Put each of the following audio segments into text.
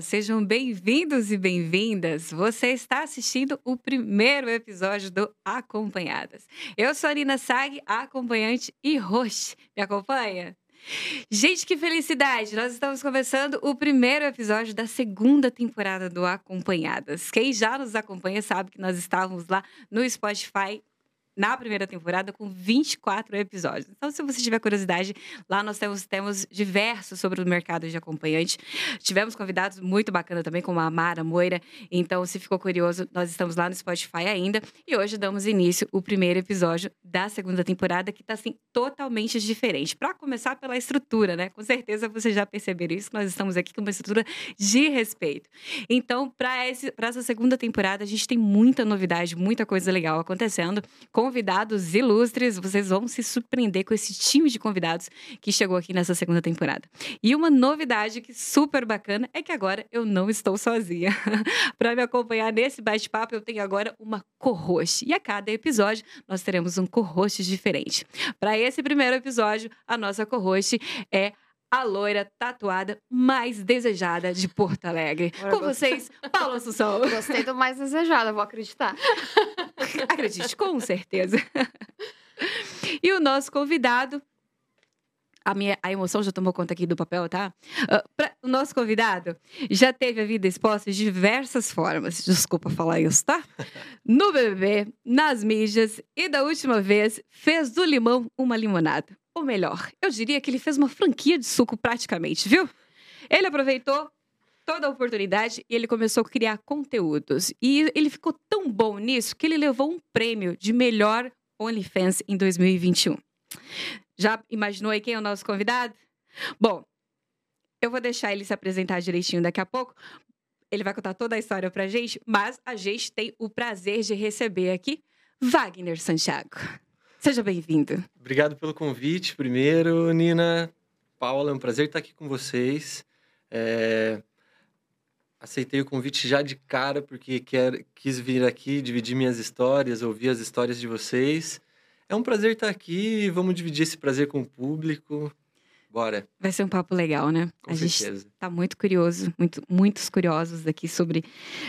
Sejam bem-vindos e bem-vindas. Você está assistindo o primeiro episódio do Acompanhadas. Eu sou a Nina Sag, acompanhante e host. Me acompanha? Gente, que felicidade! Nós estamos começando o primeiro episódio da segunda temporada do Acompanhadas. Quem já nos acompanha sabe que nós estávamos lá no Spotify na primeira temporada com 24 episódios. Então, se você tiver curiosidade, lá nós temos temos diversos sobre o mercado de acompanhante. Tivemos convidados muito bacanas também, como a Mara Moira. Então, se ficou curioso, nós estamos lá no Spotify ainda. E hoje damos início o primeiro episódio da segunda temporada, que está assim, totalmente diferente. Para começar pela estrutura, né? Com certeza vocês já perceberam isso, nós estamos aqui com uma estrutura de respeito. Então, para essa segunda temporada, a gente tem muita novidade, muita coisa legal acontecendo. Com convidados ilustres. Vocês vão se surpreender com esse time de convidados que chegou aqui nessa segunda temporada. E uma novidade que super bacana é que agora eu não estou sozinha. Para me acompanhar nesse bate-papo, eu tenho agora uma co-host. E a cada episódio nós teremos um co-host diferente. Para esse primeiro episódio, a nossa co-host é a loira tatuada mais desejada de Porto Alegre. Agora com vocês, Paula Assunção. Gostei do mais desejada, vou acreditar. Acredite, com certeza. E o nosso convidado. A minha a emoção já tomou conta aqui do papel, tá? Uh, pra, o nosso convidado já teve a vida exposta de diversas formas. Desculpa falar isso, tá? No BBB, nas mídias e da última vez fez do limão uma limonada. Ou melhor, eu diria que ele fez uma franquia de suco praticamente, viu? Ele aproveitou toda a oportunidade e ele começou a criar conteúdos. E ele ficou tão bom nisso que ele levou um prêmio de melhor OnlyFans em 2021. Já imaginou aí quem é o nosso convidado? Bom, eu vou deixar ele se apresentar direitinho daqui a pouco. Ele vai contar toda a história pra gente, mas a gente tem o prazer de receber aqui Wagner Santiago. Seja bem-vindo. Obrigado pelo convite, primeiro, Nina. Paula, é um prazer estar aqui com vocês. É... Aceitei o convite já de cara, porque quer... quis vir aqui dividir minhas histórias, ouvir as histórias de vocês. É um prazer estar aqui, vamos dividir esse prazer com o público. Bora. Vai ser um papo legal, né? Com a certeza. gente tá muito curioso, muito, muitos curiosos aqui sobre,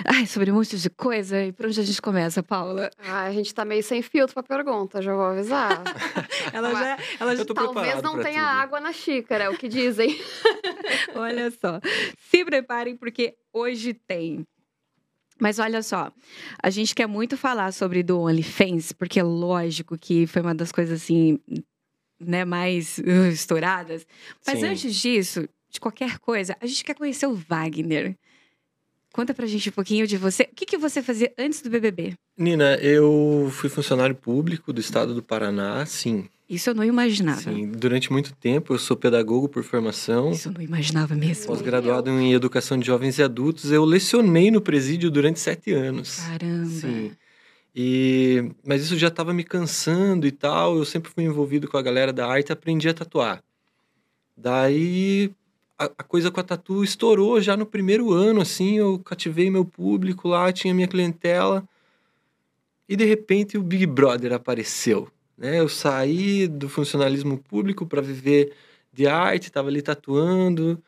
ai, sobre um monte de coisa. E por onde a gente começa, Paula? Ah, a gente tá meio sem filtro pra pergunta, já vou avisar. ela já, ela já Talvez não tenha tudo. água na xícara, é o que dizem. Olha só. Se preparem, porque hoje tem. Mas olha só, a gente quer muito falar sobre do OnlyFans, porque é lógico que foi uma das coisas assim né, mais uh, estouradas. Mas Sim. antes disso, de qualquer coisa, a gente quer conhecer o Wagner. Conta pra gente um pouquinho de você. O que, que você fazia antes do BBB? Nina, eu fui funcionário público do estado do Paraná, sim. Isso eu não imaginava. Sim, durante muito tempo eu sou pedagogo por formação. Isso eu não imaginava mesmo. Pós-graduado em educação de jovens e adultos. Eu lecionei no presídio durante sete anos. Caramba. Sim. E, mas isso já estava me cansando e tal. Eu sempre fui envolvido com a galera da arte aprendi a tatuar. Daí a, a, coisa com a tatu estourou já no primeiro ano, assim. Eu cativei meu público lá, tinha minha clientela. E de repente o Big Brother apareceu. Né? Eu saí do funcionalismo público para viver de arte, estava ali tatuando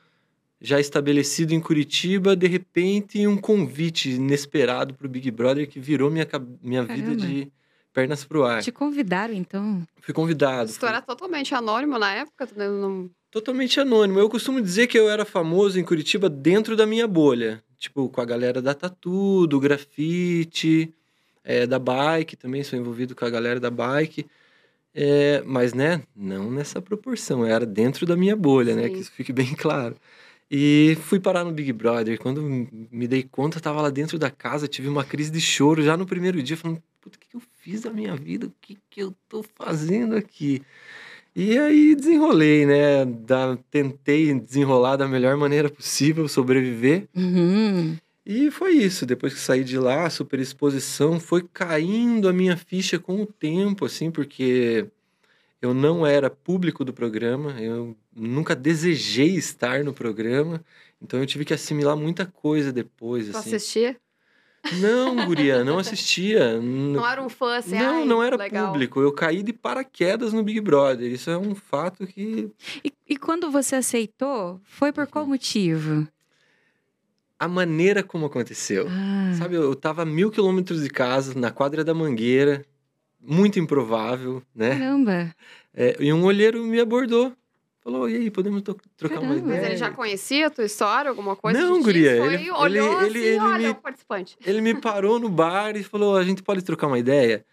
já estabelecido em Curitiba, de repente um convite inesperado para o Big Brother que virou minha, minha vida de pernas pro ar. Te convidaram, então? Fui convidado. Isso era totalmente anônimo na época? Não... Totalmente anônimo. Eu costumo dizer que eu era famoso em Curitiba dentro da minha bolha. Tipo, com a galera da tatu, do grafite, é, da bike, também sou envolvido com a galera da bike. É, mas, né, não nessa proporção. Era dentro da minha bolha, Sim. né? Que isso fique bem claro. E fui parar no Big Brother. Quando me dei conta, estava lá dentro da casa, tive uma crise de choro já no primeiro dia, falando: puta, o que eu fiz da minha vida? O que, que eu tô fazendo aqui? E aí desenrolei, né? Da, tentei desenrolar da melhor maneira possível, sobreviver. Uhum. E foi isso. Depois que saí de lá, super exposição, foi caindo a minha ficha com o tempo, assim, porque eu não era público do programa, eu nunca desejei estar no programa, então eu tive que assimilar muita coisa depois. Tu assim. assistia? Não, guria, não assistia. Não era um fã assim, Não, ai, não era legal. público. Eu caí de paraquedas no Big Brother. Isso é um fato que. E, e quando você aceitou, foi por qual uhum. motivo? a maneira como aconteceu. Ah, Sabe, eu tava a mil quilômetros de casa, na quadra da Mangueira, muito improvável, né? Caramba. É, e um olheiro me abordou. Falou, e aí, podemos trocar uma Caramba. ideia? Mas ele já conhecia a tua história, alguma coisa? Não, de guria, Foi, ele- olhou ele- assim, ele- ele olha, me- o participante. Ele me parou no bar e falou, a gente pode trocar uma ideia?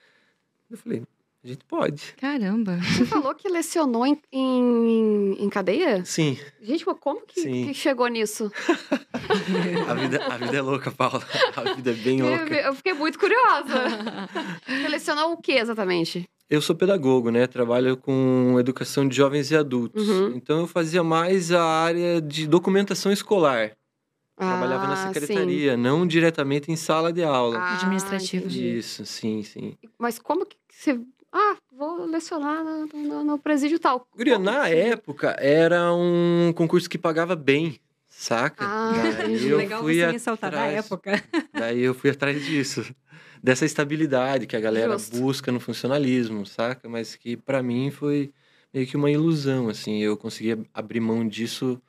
Eu falei, a gente pode. Caramba. Você falou que lecionou em, em, em cadeia? Sim, Gente, como que, Sim. que chegou nisso? a vida, a vida é louca, Paula. A vida é bem louca. eu fiquei muito curiosa. Você lecionou o que exatamente? Eu sou pedagogo, né? Trabalho com educação de jovens e adultos. Uhum. Então eu fazia mais a área de documentação escolar. Trabalhava na Ah, sim. secretaria, não diretamente em sala de aula. Ah, Administrativo. Isso, sim, sim. Mas como que você... Ah, vou lecionar no, no- no presídio tal. Guria, na época era um concurso que pagava bem, saca? Ah, Daí eu Legal fui você ressaltar da atrás. época. Daí eu fui atrás disso. Dessa estabilidade que a galera Justo. busca no funcionalismo, saca? Mas que pra mim foi meio que uma ilusão, assim. Eu conseguia abrir mão disso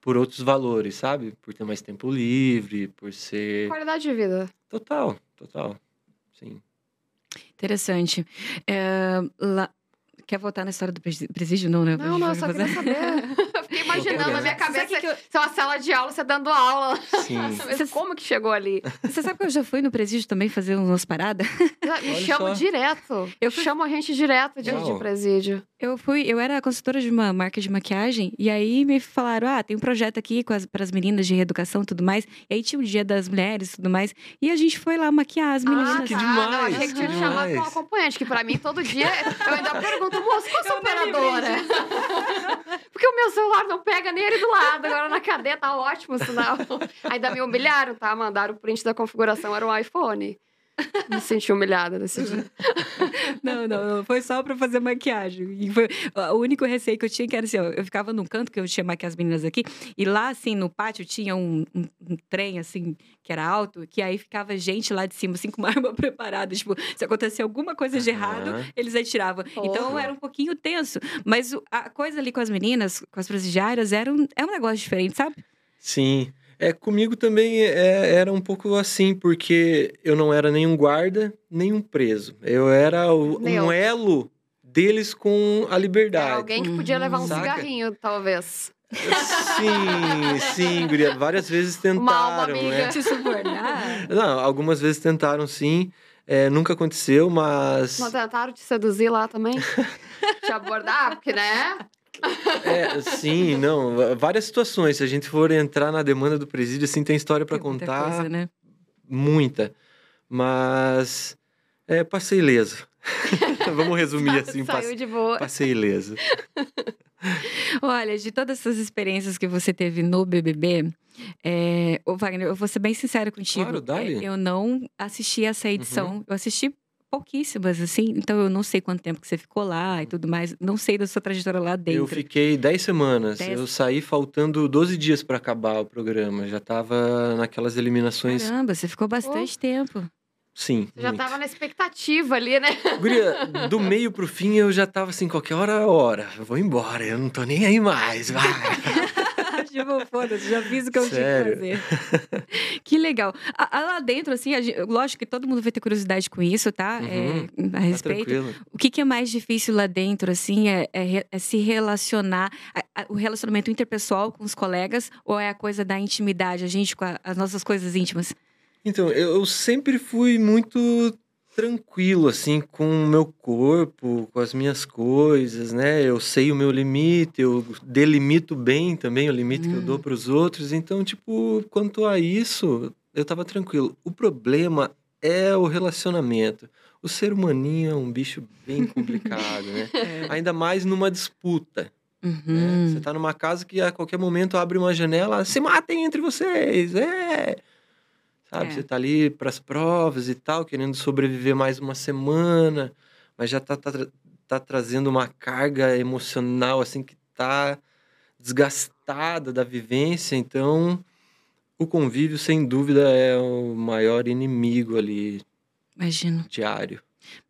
por outros valores, sabe? Por ter mais tempo livre, por ser. Qualidade de vida. Total, total. Sim. Interessante. É, lá- Quer voltar na história do presídio? Não, né? Não, não, só queria saber. Eu fiquei imaginando na minha cabeça que eu- ser uma sala de aula, você dando aula. Sim. Mas Vocês- como que chegou ali? Você sabe que eu já fui no presídio também fazer umas paradas? Me Olha chama só. direto. Eu fui- chamo a gente direto de, de presídio. Eu fui, eu era consultora de uma marca de maquiagem, e aí me falaram: ah, tem um projeto aqui com as, para as meninas de reeducação e tudo mais. E aí tinha o dia das mulheres e tudo mais. E a gente foi lá maquiar as meninas. ah, que demais, Não, achei que tinha que chamado demais. como acompanhante, que pra mim todo dia eu ainda pergunto, moço, qual a sua Eu nem lembrei operadora? Porque o meu celular não pega nem ele do lado, agora na cadeia tá ótimo o sinal. Ainda me humilharam, tá? Mandaram o print da configuração, era um iPhone. Me senti humilhada nesse dia. Não, não, não. Foi só pra fazer maquiagem. E foi o único receio que eu tinha que era assim, ó, eu ficava num canto que eu tinha maquiar as meninas aqui, e lá, assim, no pátio tinha um, um- um trem, assim, que era alto, que aí ficava gente lá de cima, assim, com uma arma preparada. Tipo, se acontecer alguma coisa de errado, Aham. eles atiravam. Então Porra. era um pouquinho tenso. Mas a coisa ali com as meninas, com as presidiárias, era um, é um negócio diferente, sabe? Sim. É, comigo também é, era um pouco assim, porque eu não era nenhum guarda, nem um preso. Eu era o- Meu. um elo deles com a liberdade. Era alguém que podia levar um Saca? cigarrinho, talvez. Sim, sim, guria. Várias vezes Uma alma tentaram, amiga. né? Te subornar. Não, algumas vezes tentaram sim. É, nunca aconteceu, mas. Não tentaram te seduzir lá também? te abordar, porque, né? É, sim, não. Várias situações. Se a gente for entrar na demanda do presídio, assim, tem história Tem muita contar. coisa, né? Muita. Mas. É, passei ileso. Vamos resumir assim, Saiu passe- de boa. passei ileso. Olha, de todas essas experiências que você teve no BBB, é... ô Wagner, eu vou ser bem sincera contigo. Claro, dá-lhe. É, Eu não assisti essa edição. Eu assisti pouquíssimas, assim. Então, eu não sei quanto tempo que você ficou lá e tudo mais. Não sei da sua trajetória lá dentro. Eu fiquei 10 semanas. Dez. Eu saí faltando 12 dias pra acabar o programa. Já tava naquelas eliminações. Caramba, você ficou bastante tempo. Sim. Você já muito. tava na expectativa ali, né? Guria, do meio pro fim eu já tava assim, qualquer hora é hora. Eu vou embora, eu não tô nem aí mais. Vai. tipo, foda-se, já fiz o que eu Sério? tinha que fazer. que legal. A- a- lá dentro, assim, gente- lógico que todo mundo vai ter curiosidade com isso, tá? É, a Tá respeito. tranquilo. O que, que é mais difícil lá dentro, assim, é, é é se relacionar, o relacionamento interpessoal com os colegas, ou é a coisa da intimidade, a gente com a- as nossas coisas íntimas? Então, eu, eu sempre fui muito tranquilo, assim, com o meu corpo, com as minhas coisas, né? Eu sei o meu limite, eu delimito bem também o limite que eu Hum. dou para os outros. Então, tipo, quanto a isso, eu tava tranquilo. O problema é o relacionamento. O ser humaninho é um bicho bem complicado, né? Ainda mais numa disputa. né? Uhum. Você tá numa casa que a qualquer momento abre uma janela, se matem entre vocês, é. Sabe, É. você tá ali pras provas e tal, querendo sobreviver mais uma semana, mas já tá, tá, tá trazendo uma carga emocional, assim, que tá desgastada da vivência, então o convívio, sem dúvida, é o maior inimigo ali Imagino. diário.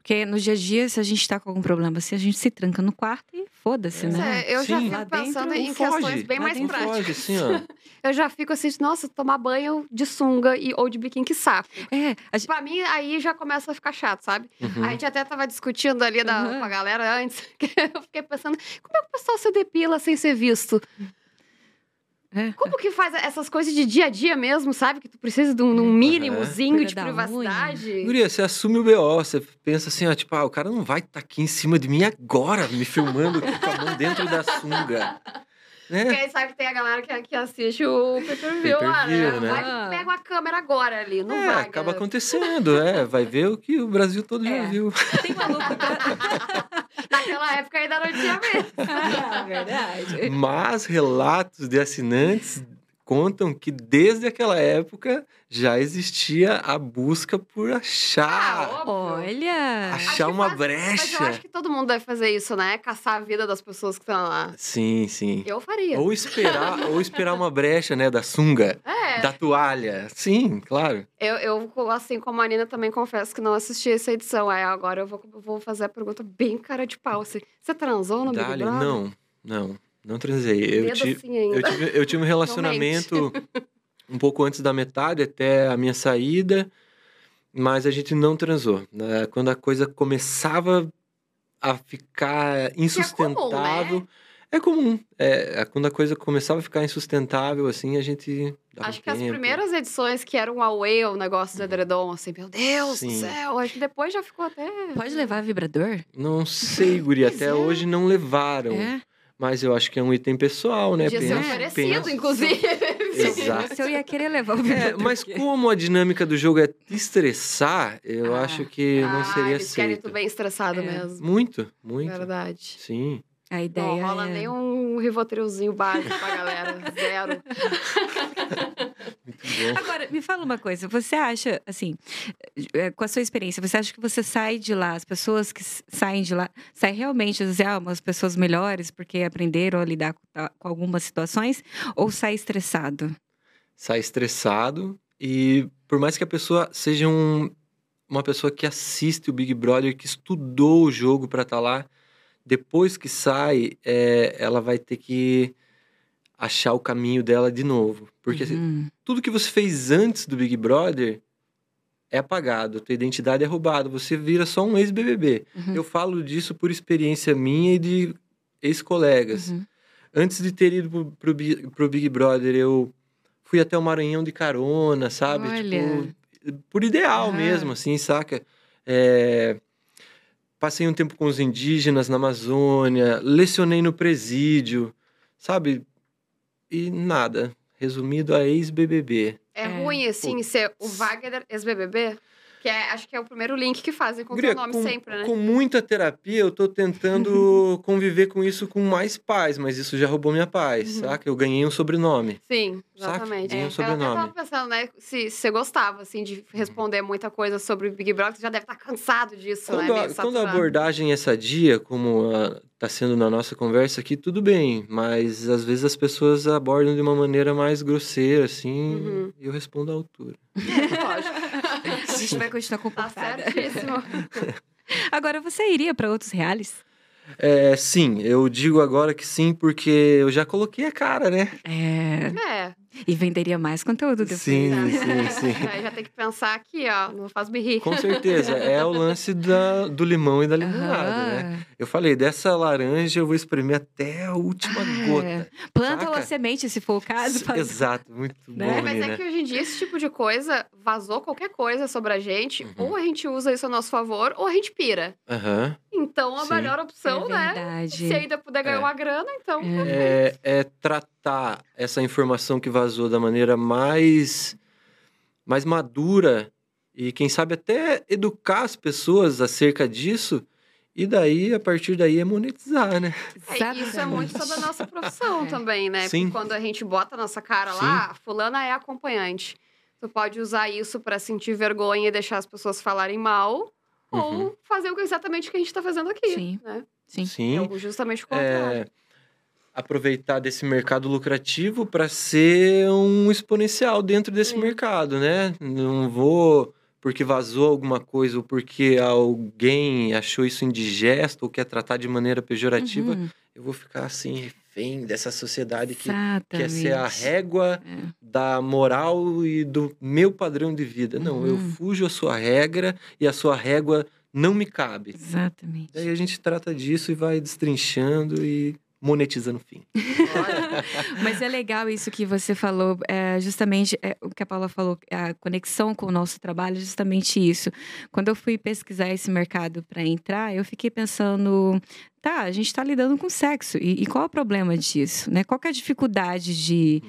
Porque no dia a dia, se a gente tá com algum problema assim, a gente se tranca no quarto e foda-se, Pois né? é, eu já Sim. fico Lá pensando dentro, em Não questões foge, bem lá mais práticas. Foge, assim, ó. Eu já fico assim, nossa, tomar banho de sunga e, ou de biquíni, que saco. É, a gente- Pra mim, aí já começa a ficar chato, sabe? Uhum. A gente até tava discutindo ali da, Uhum. com a galera antes, que eu fiquei pensando, como é que o pessoal se depila sem ser visto? É. Como que faz essas coisas de dia a dia mesmo, sabe? Que tu precisa de um, de um mínimozinho Cuida de da privacidade. Guria, você assume o BO, você pensa assim, ó, tipo, ah, o cara não vai estar aqui em cima de mim agora, me filmando com a mão dentro da sunga. Porque Né? aí sabe que tem a galera que, que assiste o pay-per-view lá, né? Né? Vai, pega uma câmera agora ali, não É, vai. acaba acontecendo, é. Vai ver o que o Brasil todo É. já viu. tem maluco. Naquela época ainda não tinha mesmo. Ah, verdade. Mas relatos de assinantes contam que desde aquela época já existia a busca por achar, Ah. Olha! Achar uma faz- Mas eu brecha. acho que todo mundo deve fazer isso, né? Caçar a vida das pessoas que estão lá. Sim, sim. Eu faria. Ou esperar, ou esperar uma brecha, né, da sunga, É, da toalha. Sim, claro. eu, eu, assim como a Nina, também confesso que não assisti essa edição. Aí agora eu vou, vou fazer a pergunta bem cara de pau. Assim, você transou no Big Dali, Brother? não, não, não transei. Eu, Medo ti- assim ainda. eu tive, eu tive um relacionamento um pouco antes da metade, até a minha saída, mas a gente não transou. né? Quando a coisa começava a ficar insustentável. É comum. É, quando a coisa começava a ficar insustentável, assim, a gente. Dava Acho um que as primeiras edições que eram away, o negócio do edredom, assim, meu Deus do Sim. céu. Acho que depois já ficou até. Pode levar vibrador? Não sei, Guri, até é. hoje não levaram. É. Mas eu acho que é um item pessoal, né? Podia ser oferecido, penso- inclusive. Exato. Se eu ia querer levar o É, mas como a dinâmica do jogo é te estressar, eu Ah. acho que não ah, seria eles querem tu bem estressado É. mesmo. Muito, muito. Verdade. Sim. A ideia Não rola é... nem um rivotrilzinho básico pra galera. Zero. Muito bom. Agora, me fala uma coisa. Você acha, assim, eh, com a sua experiência, você acha que você sai de lá, as pessoas que saem de lá, saem realmente, assim, ah, umas pessoas melhores porque aprenderam a lidar com, ta- com algumas situações, ou sai estressado? Sai estressado e por mais que a pessoa seja um- uma pessoa que assiste o Big Brother, que estudou o jogo pra estar lá, depois que sai, é, ela vai ter que achar o caminho dela de novo. Porque Uhum. tudo que você fez antes do Big Brother é apagado, tua identidade é roubada, você vira só um ex-BBB. Uhum. Eu falo disso por experiência minha e de ex-colegas. Uhum. Antes de ter ido pro, pro, pro Big Brother, eu fui até o Maranhão de carona, sabe? Olha. Tipo, por ideal mesmo, assim, saca? É, Passei um tempo com os indígenas na Amazônia, lecionei no presídio, sabe? E nada. Resumido a ex-BBB. É, É. ruim, assim, ser o Wagner ex-BBB? Que é, acho que é o primeiro link que fazem com o teu nome com, sempre, né? com muita terapia, eu tô tentando conviver com isso com mais paz, mas isso já roubou minha paz, Uhum. saca? Eu ganhei um sobrenome. Sim, Saca? exatamente. Tem um Eu até sobrenome. tava pensando, né, se, você gostava, assim, de responder muita coisa sobre o Big Brother, você já deve estar cansado disso, Quando, né? a, quando a abordagem é sadia, como está sendo na nossa conversa aqui, tudo bem. Mas às vezes as pessoas abordam de uma maneira mais grosseira, assim, Uhum. e eu respondo à altura. Lógico. A gente vai continuar Tá comportada. certíssimo. Agora, você iria para outros reais? É, sim, eu digo agora que sim, porque eu já coloquei a cara, né? É... É, E venderia mais conteúdo depois. Sim, né? sim, sim. Aí já tem que pensar aqui, ó, não faz me rir. Com certeza. É o lance da, do limão e da limonada, né? Eu falei, dessa laranja eu vou espremer até a última Ah, gota. é. Planta Saca? uma semente, se for o caso. faz- Exato, muito Né? bom, É, mas é que hoje em dia esse tipo de coisa vazou qualquer coisa sobre a gente, Uhum. ou a gente usa isso a nosso favor, ou a gente pira. Aham. Então a Sim. melhor opção, é né? verdade. Se ainda puder ganhar É. uma grana, então. É. é, é tratar essa informação que vazou da maneira mais, mais madura e, quem sabe, até educar as pessoas acerca disso. E daí, a partir daí, é monetizar, né? É, isso é muito sobre a nossa profissão É. também, né? Sim. Porque quando a gente bota a nossa cara lá, "Ah, fulana é acompanhante. Tu pode usar isso pra sentir vergonha e deixar as pessoas falarem mal, Uhum. ou fazer o que- exatamente o que a gente tá fazendo aqui. Sim. Né? Sim. Sim. É justamente o contrário. É, aproveitar desse mercado lucrativo para ser um exponencial dentro desse Sim. mercado, né? Não vou porque vazou alguma coisa ou porque alguém achou isso indigesto ou quer tratar de maneira pejorativa, Uhum, eu vou ficar assim, refém dessa sociedade que Exatamente. quer ser a régua É. da moral e do meu padrão de vida. Não, eu Uhum. fujo a sua regra e a sua régua não me cabe. Exatamente. Daí a gente trata disso e vai destrinchando e monetizando o fim. Mas é legal isso que você falou, é, justamente é, o que a Paula falou, a conexão com o nosso trabalho, é justamente isso. Quando eu fui pesquisar esse mercado para entrar, eu fiquei pensando, tá, a gente está lidando com sexo, e, e qual é o problema disso? Né? Qual que é a dificuldade de,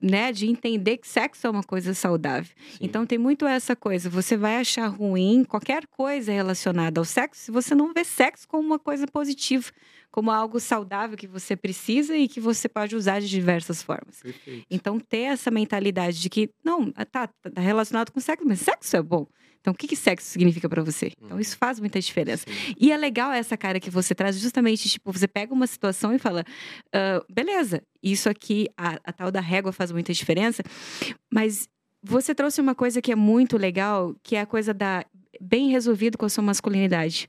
né, de entender que sexo é uma coisa saudável? Sim. Então tem muito essa coisa, você vai achar ruim qualquer coisa relacionada ao sexo se você não vê sexo como uma coisa positiva, como algo saudável que você precisa e que você pode usar de diversas formas. Perfeito. Então ter essa mentalidade de que não, tá, tá relacionado com sexo, mas sexo é bom. Então o que que sexo significa pra você? Então isso faz muita diferença. Sim. E é legal essa cara que você traz, justamente, tipo, você pega uma situação e fala, "Ah, beleza, isso aqui, a, a tal da régua faz muita diferença, mas você trouxe uma coisa que é muito legal, que é a coisa da bem resolvido com a sua masculinidade,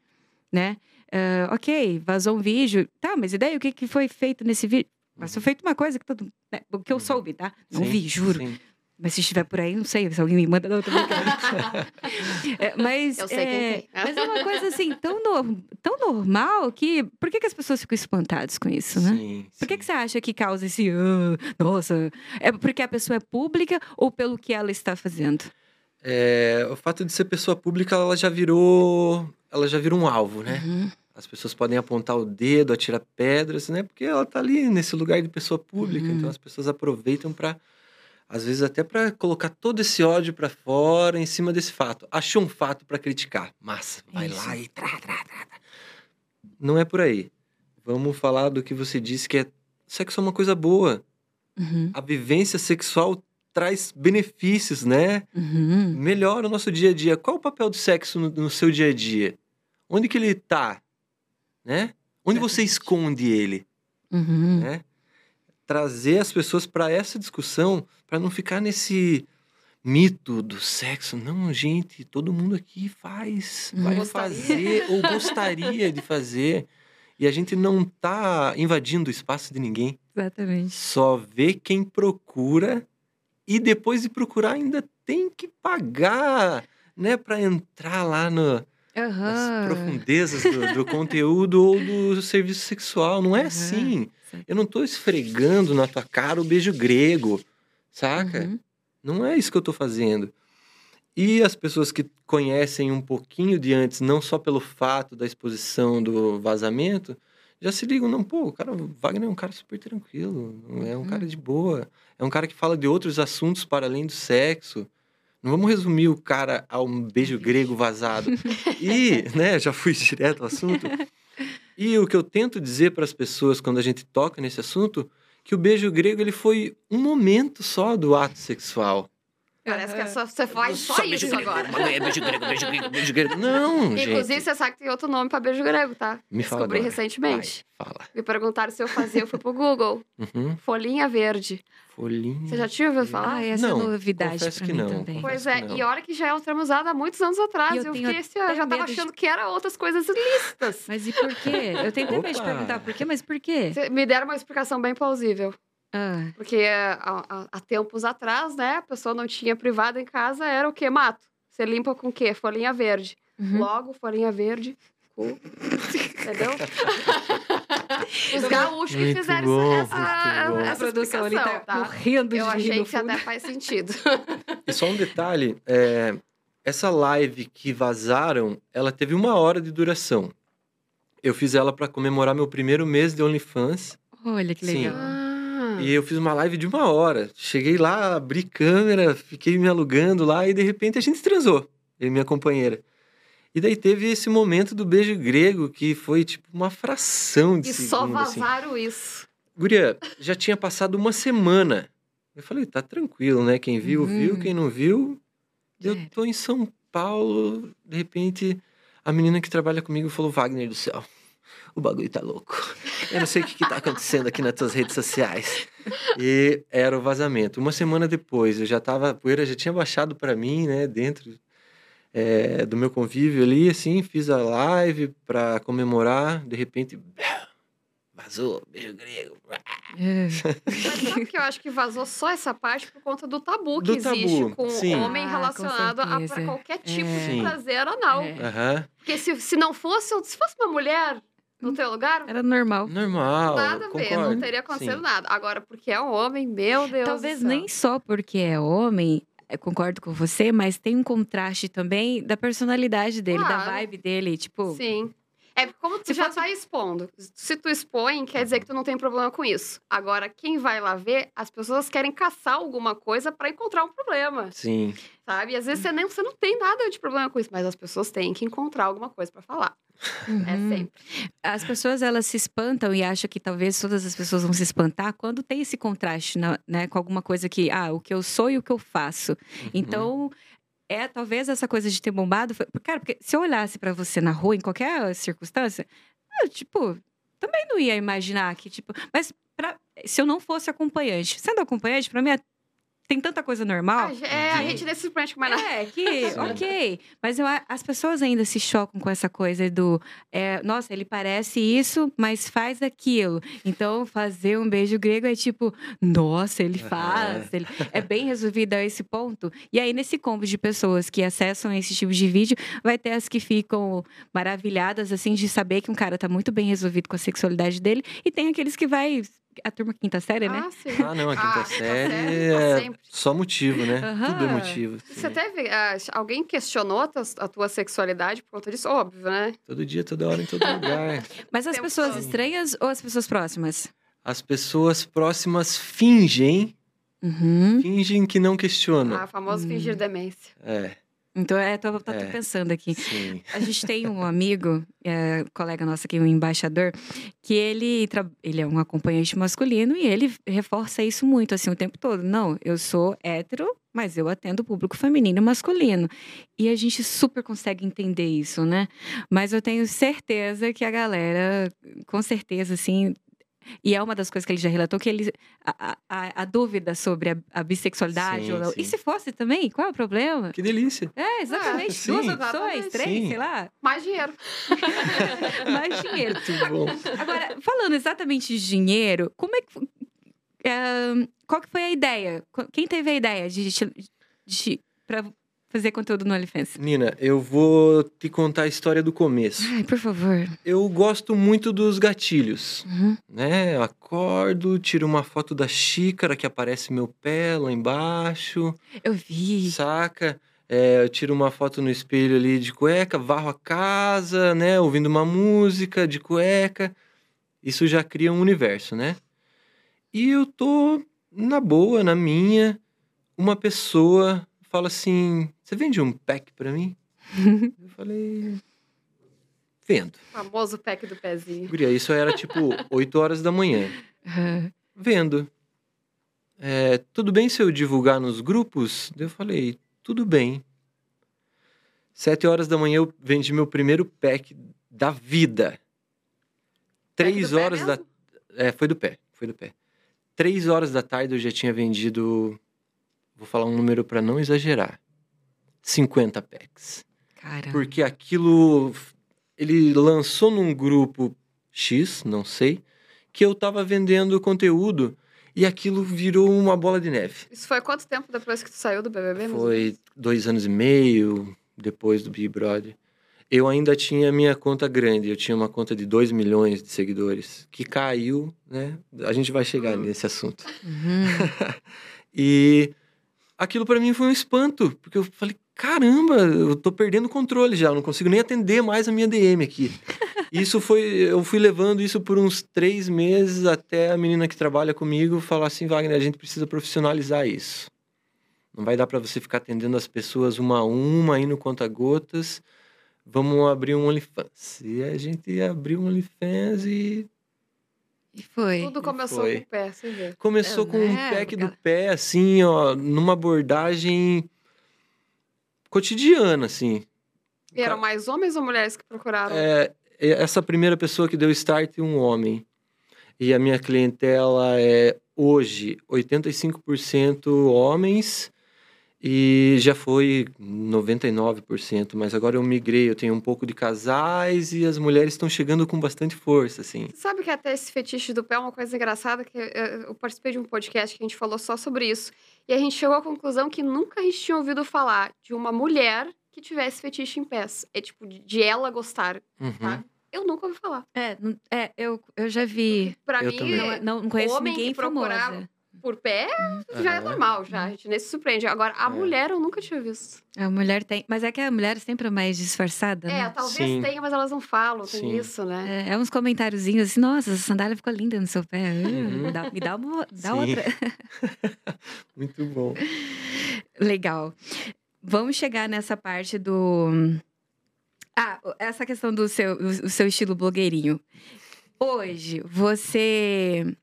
né? Ah, ok, vazou um vídeo, tá, mas e daí o que, que foi feito nesse vídeo? Mas foi feito uma coisa que todo. né, que eu Uhum. soube, tá? Não Sim, vi, juro. sim. Mas se estiver por aí, não sei. Se alguém me manda, não, tô brincando. É, mas, Eu sei quem é, tem. mas é uma coisa assim, tão, nor- tão normal que. Por que, que as pessoas ficam espantadas com isso, né? Sim, Por que, sim. que você acha que causa esse. "Ah, nossa. É porque a pessoa é pública ou pelo que ela está fazendo? É, o fato de ser pessoa pública, ela já virou, ela já virou um alvo, né? Uhum. As pessoas podem apontar o dedo, atirar pedras, né? Porque ela tá ali nesse lugar de pessoa pública, Uhum. então as pessoas aproveitam para às vezes até para colocar todo esse ódio para fora em cima desse fato. Achou um fato para criticar. Massa, vai Isso. lá e trá, trá, trá. Não é por aí. Vamos falar do que você disse que é sexo é uma coisa boa. Uhum. A vivência sexual traz benefícios, né? Uhum. melhora o nosso dia a dia. Qual o papel do sexo no, no seu dia a dia? Onde que ele tá? Né? Onde você esconde ele? Uhum. Né? Trazer as pessoas para essa discussão, para não ficar nesse mito do sexo. Não, gente, todo mundo aqui faz, vai Gostaria. fazer ou gostaria de fazer. E a gente não tá invadindo o espaço de ninguém. Exatamente. Só vê quem procura e depois de procurar ainda tem que pagar, né, para entrar lá no, nas Aham. profundezas do, do conteúdo ou do serviço sexual. Não é Aham. assim. Eu não tô esfregando na tua cara o beijo grego, saca? Uhum. Não é isso que eu tô fazendo. E as pessoas que conhecem um pouquinho de antes, não só pelo fato da exposição do vazamento, já se ligam, não, pô, o cara, o Wagner é um cara super tranquilo, é um Uhum. cara de boa, é um cara que fala de outros assuntos para além do sexo. Não vamos resumir o cara a um beijo grego vazado. E, né, já fui direto ao assunto. E o que eu tento dizer para as pessoas quando a gente toca nesse assunto, que o beijo grego ele foi um momento só do ato sexual. Parece que é só, você faz só, beijo isso grego, agora. é beijo grego, beijo grego, beijo grego. Não, Inclusive, gente. você sabe que tem outro nome pra beijo grego, tá? Me fala Descobri agora. recentemente. Vai, fala. Me perguntaram se eu fazia, eu fui pro Google. Uhum. Folhinha verde. Folhinha. Você já tinha ouvido falar? Ah, essa Não, é novidade confesso pra que mim não. também. Pois Confesso é, e olha que já é um termo usado há muitos anos atrás. E eu eu fiquei assim, eu já tava medo de- achando que era outras coisas ilícitas. Mas e por quê? Eu tenho até medo de perguntar por quê, mas por quê? Cê- Me deram uma explicação bem plausível. Ah, Porque é, há, há- há tempos atrás, né, a pessoa não tinha privado em casa, era o quê? Mato. Você limpa com o quê? Folhinha verde. uhum. Logo, folhinha verde, cu. Entendeu? Os gaúchos que fizeram bom, essa, essa a produção ali tá, tá? morrendo Eu de rir achei no que fundo. até faz sentido. E só um detalhe, é, essa live que vazaram, ela teve uma hora de duração. Eu fiz ela para comemorar meu primeiro mês de OnlyFans. Olha que Sim. legal. Ah, E eu fiz uma live de uma hora. Cheguei lá, abri câmera, fiquei me alugando lá e de repente a gente transou, eu e minha companheira. E daí teve esse momento do beijo grego que foi tipo uma fração de e segundo. só assim. vazaram isso. Guria, já tinha passado uma semana. Eu falei, tá tranquilo, né? Quem viu, Uhum. viu. Quem não viu, eu É. tô em São Paulo. De repente, a menina que trabalha comigo falou, Wagner do céu, o bagulho tá louco. Eu não sei o que, que tá acontecendo aqui nas tuas redes sociais. E era o vazamento. Uma semana depois, eu já tava, a poeira já tinha baixado pra mim, né? Dentro. é, do meu convívio ali, assim, fiz a live pra comemorar, de repente, vazou, beijo grego. É. Mas sabe que eu acho que vazou só essa parte por conta do tabu que Do tabu, existe com sim. o homem Ah, relacionado a qualquer tipo É. de Sim. prazer anal. É. Porque se, se não fosse, se fosse uma mulher no teu lugar, Era normal. normal. nada a ver, não teria acontecido Sim. nada. Agora, porque é um homem, meu Deus Talvez do céu. nem só porque é homem, eu concordo com você, mas tem um contraste também da personalidade dele, da Claro. vibe dele. Tipo, Sim. É como tu Se já fosse- tá expondo. Se tu expõe, quer dizer que tu não tem problema com isso. Agora, quem vai lá ver, as pessoas querem caçar alguma coisa pra encontrar um problema, Sim, sabe? E às vezes você, nem, você não tem nada de problema com isso, mas as pessoas têm que encontrar alguma coisa pra falar. É uhum. sempre. as pessoas elas se espantam e acham que talvez todas as pessoas vão se espantar quando tem esse contraste na- né, com alguma coisa que, ah, o que eu sou e o que eu faço. Uhum. Então, é talvez essa coisa de ter bombado. Foi... Cara, porque se eu olhasse pra você na rua, em qualquer circunstância, eu, tipo, também não ia imaginar que, tipo. Mas pra... se eu não fosse acompanhante, sendo acompanhante, pra mim é- tem tanta coisa normal. Ah, é, a Sim. gente nem se surpreende com mais nada. É, que, Sim. ok. Mas eu, a- as pessoas ainda se chocam com essa coisa do. é, Nossa, ele parece isso, mas faz aquilo. Então, fazer um beijo grego é tipo, nossa, ele faz. ele- É bem resolvido a esse ponto. E aí, nesse combo de pessoas que acessam esse tipo de vídeo, vai ter as que ficam maravilhadas, assim, de saber que um cara tá muito bem resolvido com a sexualidade dele. E tem aqueles que vai. A turma quinta série, né? Ah, sim. Ah, não, a quinta Ah, série tá é sempre. só motivo, né? Aham. Tudo é motivo. Você teve. ah, alguém questionou a tua, a tua sexualidade por conta disso? Óbvio, né? Todo dia, toda hora, em todo lugar. Mas as Tempo pessoas todo. estranhas ou as pessoas próximas? As pessoas próximas fingem, Uhum. fingem que não questionam. Ah, famoso Hum. fingir demência. É, Então, é, tô, tô É. pensando aqui. sim. A gente tem um amigo, é, colega nosso aqui, um embaixador, que ele, ele é um acompanhante masculino e ele reforça isso muito, assim, o tempo todo. Não, eu sou hétero, mas eu atendo o público feminino e masculino. E a gente super consegue entender isso, né? Mas eu tenho certeza que a galera, com certeza, assim. E é uma das coisas que ele já relatou, que ele. A, a, a dúvida sobre a, a bissexualidade Sim, ou não. sim. E se fosse também? Qual é o problema? Que delícia. É, exatamente. sim. Duas opções, três, Sim. sei lá. Mais dinheiro. Mais dinheiro. Muito bom. Agora, falando exatamente de dinheiro, como é que. é, qual que foi a ideia? Qu- Quem teve a ideia de, te- de, pra fazer conteúdo no OnlyFans? Nina, eu vou te contar a história do começo. Ai, por favor. Eu gosto muito dos gatilhos, Uhum. né? Eu acordo, tiro uma foto da xícara que aparece meu pé lá embaixo, Eu vi. saca? É, eu tiro uma foto no espelho ali de cueca, varro a casa, né? Ouvindo uma música de cueca. Isso já cria um universo, né? E eu tô na boa, na minha. Uma pessoa fala assim: Você vende um pack pra mim? eu falei: Vendo. Famoso pack do pezinho. Guria, isso era tipo 8 horas da manhã. Vendo. É, tudo bem se eu divulgar nos grupos? Eu falei, tudo bem. Sete horas da manhã eu vendi meu primeiro pack da vida. Três do pé horas da. É, foi do pé, foi do pé. Três horas da tarde eu já tinha vendido. Vou falar um número para não exagerar. 50 packs. cara. Porque aquilo. Ele lançou num grupo X, não sei, que eu tava vendendo conteúdo e aquilo virou uma bola de neve. Isso foi quanto tempo depois que tu saiu do BBB? Foi dois anos e meio depois do Big Brother. Eu ainda tinha minha conta grande, eu tinha uma conta de 2 milhões de seguidores, que caiu, né? A gente vai chegar Hum. nesse assunto. Uhum. E aquilo pra mim foi um espanto, porque eu falei, caramba, eu tô perdendo o controle já, eu não consigo nem atender mais a minha DM aqui. Isso foi, eu fui levando isso por uns três meses até a menina que trabalha comigo falar assim, Wagner, a gente precisa profissionalizar isso. Não vai dar pra você ficar atendendo as pessoas uma a uma, indo conta-gotas. Vamos abrir um OnlyFans. E a gente abriu um OnlyFans e E foi. Tudo começou foi. com o pé, você vê. Começou É, com um né, pack do pé, assim, ó, numa abordagem cotidiana, assim. E eram mais homens ou mulheres que procuraram? É, é essa primeira pessoa que deu start um homem. E a minha clientela é hoje 85% homens E já foi 99%, mas agora eu migrei, eu tenho um pouco de casais e as mulheres estão chegando com bastante força, assim. Sabe que até esse fetiche do pé é uma coisa engraçada, que eu participei de um podcast que a gente falou só sobre isso. E a gente chegou à conclusão que nunca a gente tinha ouvido falar de uma mulher que tivesse fetiche em pés. É tipo, de- ela gostar, Uhum. sabe? Eu nunca ouvi falar. É, é eu, eu já vi. Pra Eu mim, também. É- não, não conheço homem ninguém que procurava- famosa. Por pé já é normal, já. A gente nem se surpreende. Agora, a É. mulher eu nunca tinha visto. A mulher tem. Mas é que a mulher sempre é mais disfarçada. É, né? talvez Sim. tenha, mas elas não falam. Tem Sim. isso, né? É, é uns comentáriozinhos assim, nossa, essa sandália ficou linda no seu pé. Uh, Uhum. dá- me dá uma. Dá Sim. outra. Muito bom. Legal. Vamos chegar nessa parte do. Ah, essa questão do seu, do seu estilo blogueirinho. Hoje, você.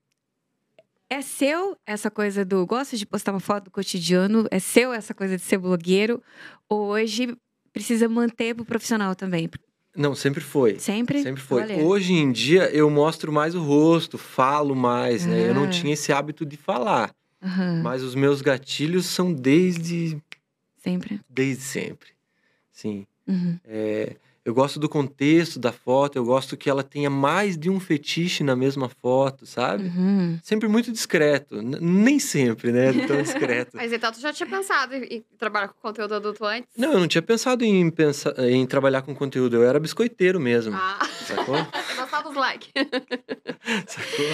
É seu essa coisa do. Gosta de postar uma foto do cotidiano? É seu essa coisa de ser blogueiro? Ou hoje precisa manter pro profissional também? Não, sempre foi. Sempre? Sempre foi. Olha. Hoje em dia eu mostro mais o rosto, falo mais, né? Eu não Ah. tinha esse hábito de falar, Aham, mas os meus gatilhos são desde Sempre. desde sempre. Sim. Uhum. É, eu gosto do contexto da foto, eu gosto que ela tenha mais de um fetiche na mesma foto, sabe? Uhum. Sempre muito discreto. N- nem sempre, né? Tão discreto. Mas então tu já tinha pensado em, em trabalhar com conteúdo adulto antes? Não, eu não tinha pensado em, pensar, em trabalhar com conteúdo. Eu era biscoiteiro mesmo. Ah, Sacou? eu gostava dos likes. Sacou?